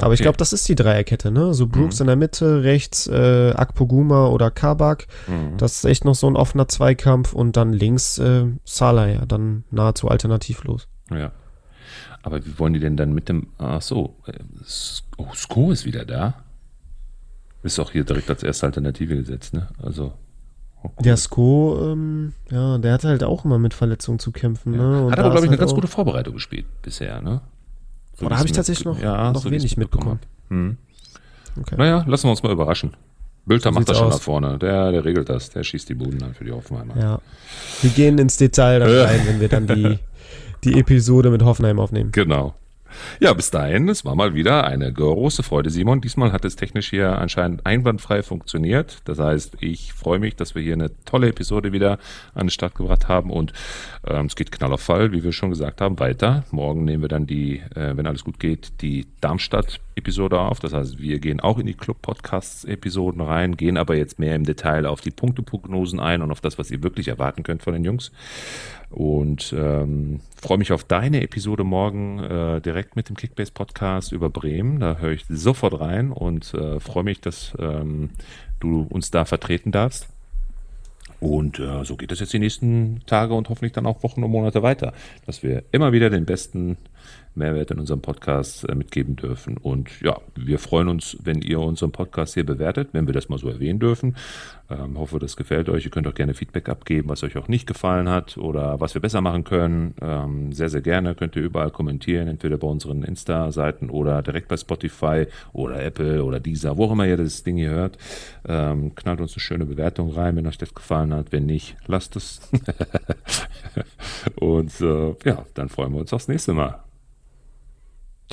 [SPEAKER 3] Aber ich
[SPEAKER 2] Okay.
[SPEAKER 3] glaube, das ist die Dreierkette, ne? So Brooks in der Mitte, rechts äh, Akpoguma oder Kabak.
[SPEAKER 2] Mhm.
[SPEAKER 3] Das ist echt noch so ein offener Zweikampf und dann links äh, Salah, ja, dann nahezu alternativlos.
[SPEAKER 2] Ja. Aber wie wollen die denn dann mit dem. Ach so. äh, Oh, Sko ist wieder da. Ist auch hier direkt als erste Alternative gesetzt, ne? Also. oh, cool.
[SPEAKER 3] Der Sko, ähm, ja, der hat halt auch immer mit Verletzungen zu kämpfen, ne? Und
[SPEAKER 2] Hat
[SPEAKER 3] da
[SPEAKER 2] aber, glaube ich, eine
[SPEAKER 3] halt
[SPEAKER 2] ganz gute Vorbereitung gespielt bisher, ne? So
[SPEAKER 3] Oh, da
[SPEAKER 2] wie
[SPEAKER 3] hab
[SPEAKER 2] ich's
[SPEAKER 3] ich tatsächlich noch-
[SPEAKER 2] ja,
[SPEAKER 3] noch
[SPEAKER 2] so
[SPEAKER 3] wenig mitbekommen.
[SPEAKER 2] hab. Hm.
[SPEAKER 3] Okay.
[SPEAKER 2] Naja, lassen wir uns mal überraschen. Bülter
[SPEAKER 3] So
[SPEAKER 2] macht das schon
[SPEAKER 3] aus.
[SPEAKER 2] da vorne. Der, der regelt das. Der schießt die Buden dann für die Hoffenheimer.
[SPEAKER 3] Ja. Wir gehen ins Detail dann
[SPEAKER 2] Ja.
[SPEAKER 3] rein, wenn wir dann die, die Episode mit Hoffenheim aufnehmen.
[SPEAKER 2] Genau. Ja, bis dahin, es war mal wieder eine große Freude, Simon. Diesmal hat es technisch hier anscheinend einwandfrei funktioniert. Das heißt, ich freue mich, dass wir hier eine tolle Episode wieder an den Start gebracht haben und ähm, es geht knall Fall, wie wir schon gesagt haben, weiter. Morgen nehmen wir dann die, äh, wenn alles gut geht, die Darmstadt-Episode auf. Das heißt, wir gehen auch in die Club-Podcasts-Episoden rein, gehen aber jetzt mehr im Detail auf die Punkteprognosen ein und auf das, was ihr wirklich erwarten könnt von den Jungs. Und ähm, freue mich auf deine Episode morgen äh, direkt mit dem Kickbase Podcast über Bremen. Da höre ich sofort rein und äh, freue mich, dass ähm, du uns da vertreten darfst. Und äh, so geht es jetzt die nächsten Tage und hoffentlich dann auch Wochen und Monate weiter, dass wir immer wieder den besten Mehrwert in unserem Podcast äh, mitgeben dürfen. Und ja, wir freuen uns, wenn ihr unseren Podcast hier bewertet, wenn wir das mal so erwähnen dürfen. Ähm, hoffe, das gefällt euch. Ihr könnt auch gerne Feedback abgeben, was euch auch nicht gefallen hat oder was wir besser machen können. Ähm, sehr, sehr gerne könnt ihr überall kommentieren, entweder bei unseren Insta-Seiten oder direkt bei Spotify oder Apple oder Deezer, wo auch immer ihr das Ding hier hört. Ähm, knallt uns eine schöne Bewertung rein, wenn euch das gefallen hat. Wenn nicht, lasst es. Und äh, ja, dann freuen wir uns aufs nächste Mal.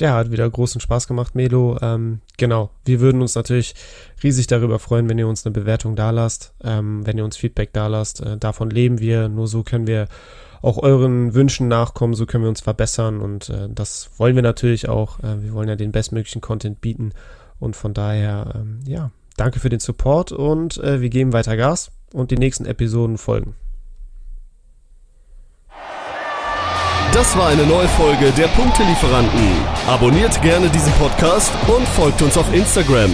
[SPEAKER 3] Ja, hat wieder großen Spaß gemacht, Melo. Ähm, genau, wir würden uns natürlich riesig darüber freuen, wenn ihr uns eine Bewertung dalasst, ähm, wenn ihr uns Feedback dalasst. Äh, davon leben wir, nur so können wir auch euren Wünschen nachkommen, so können wir uns verbessern und äh, das wollen wir natürlich auch. Äh, wir wollen ja den bestmöglichen Content bieten und von daher, ähm, ja, danke für den Support und äh, wir geben weiter Gas und die nächsten Episoden folgen.
[SPEAKER 1] Das war eine neue Folge der Punktelieferanten. Abonniert gerne diesen Podcast und folgt uns auf Instagram.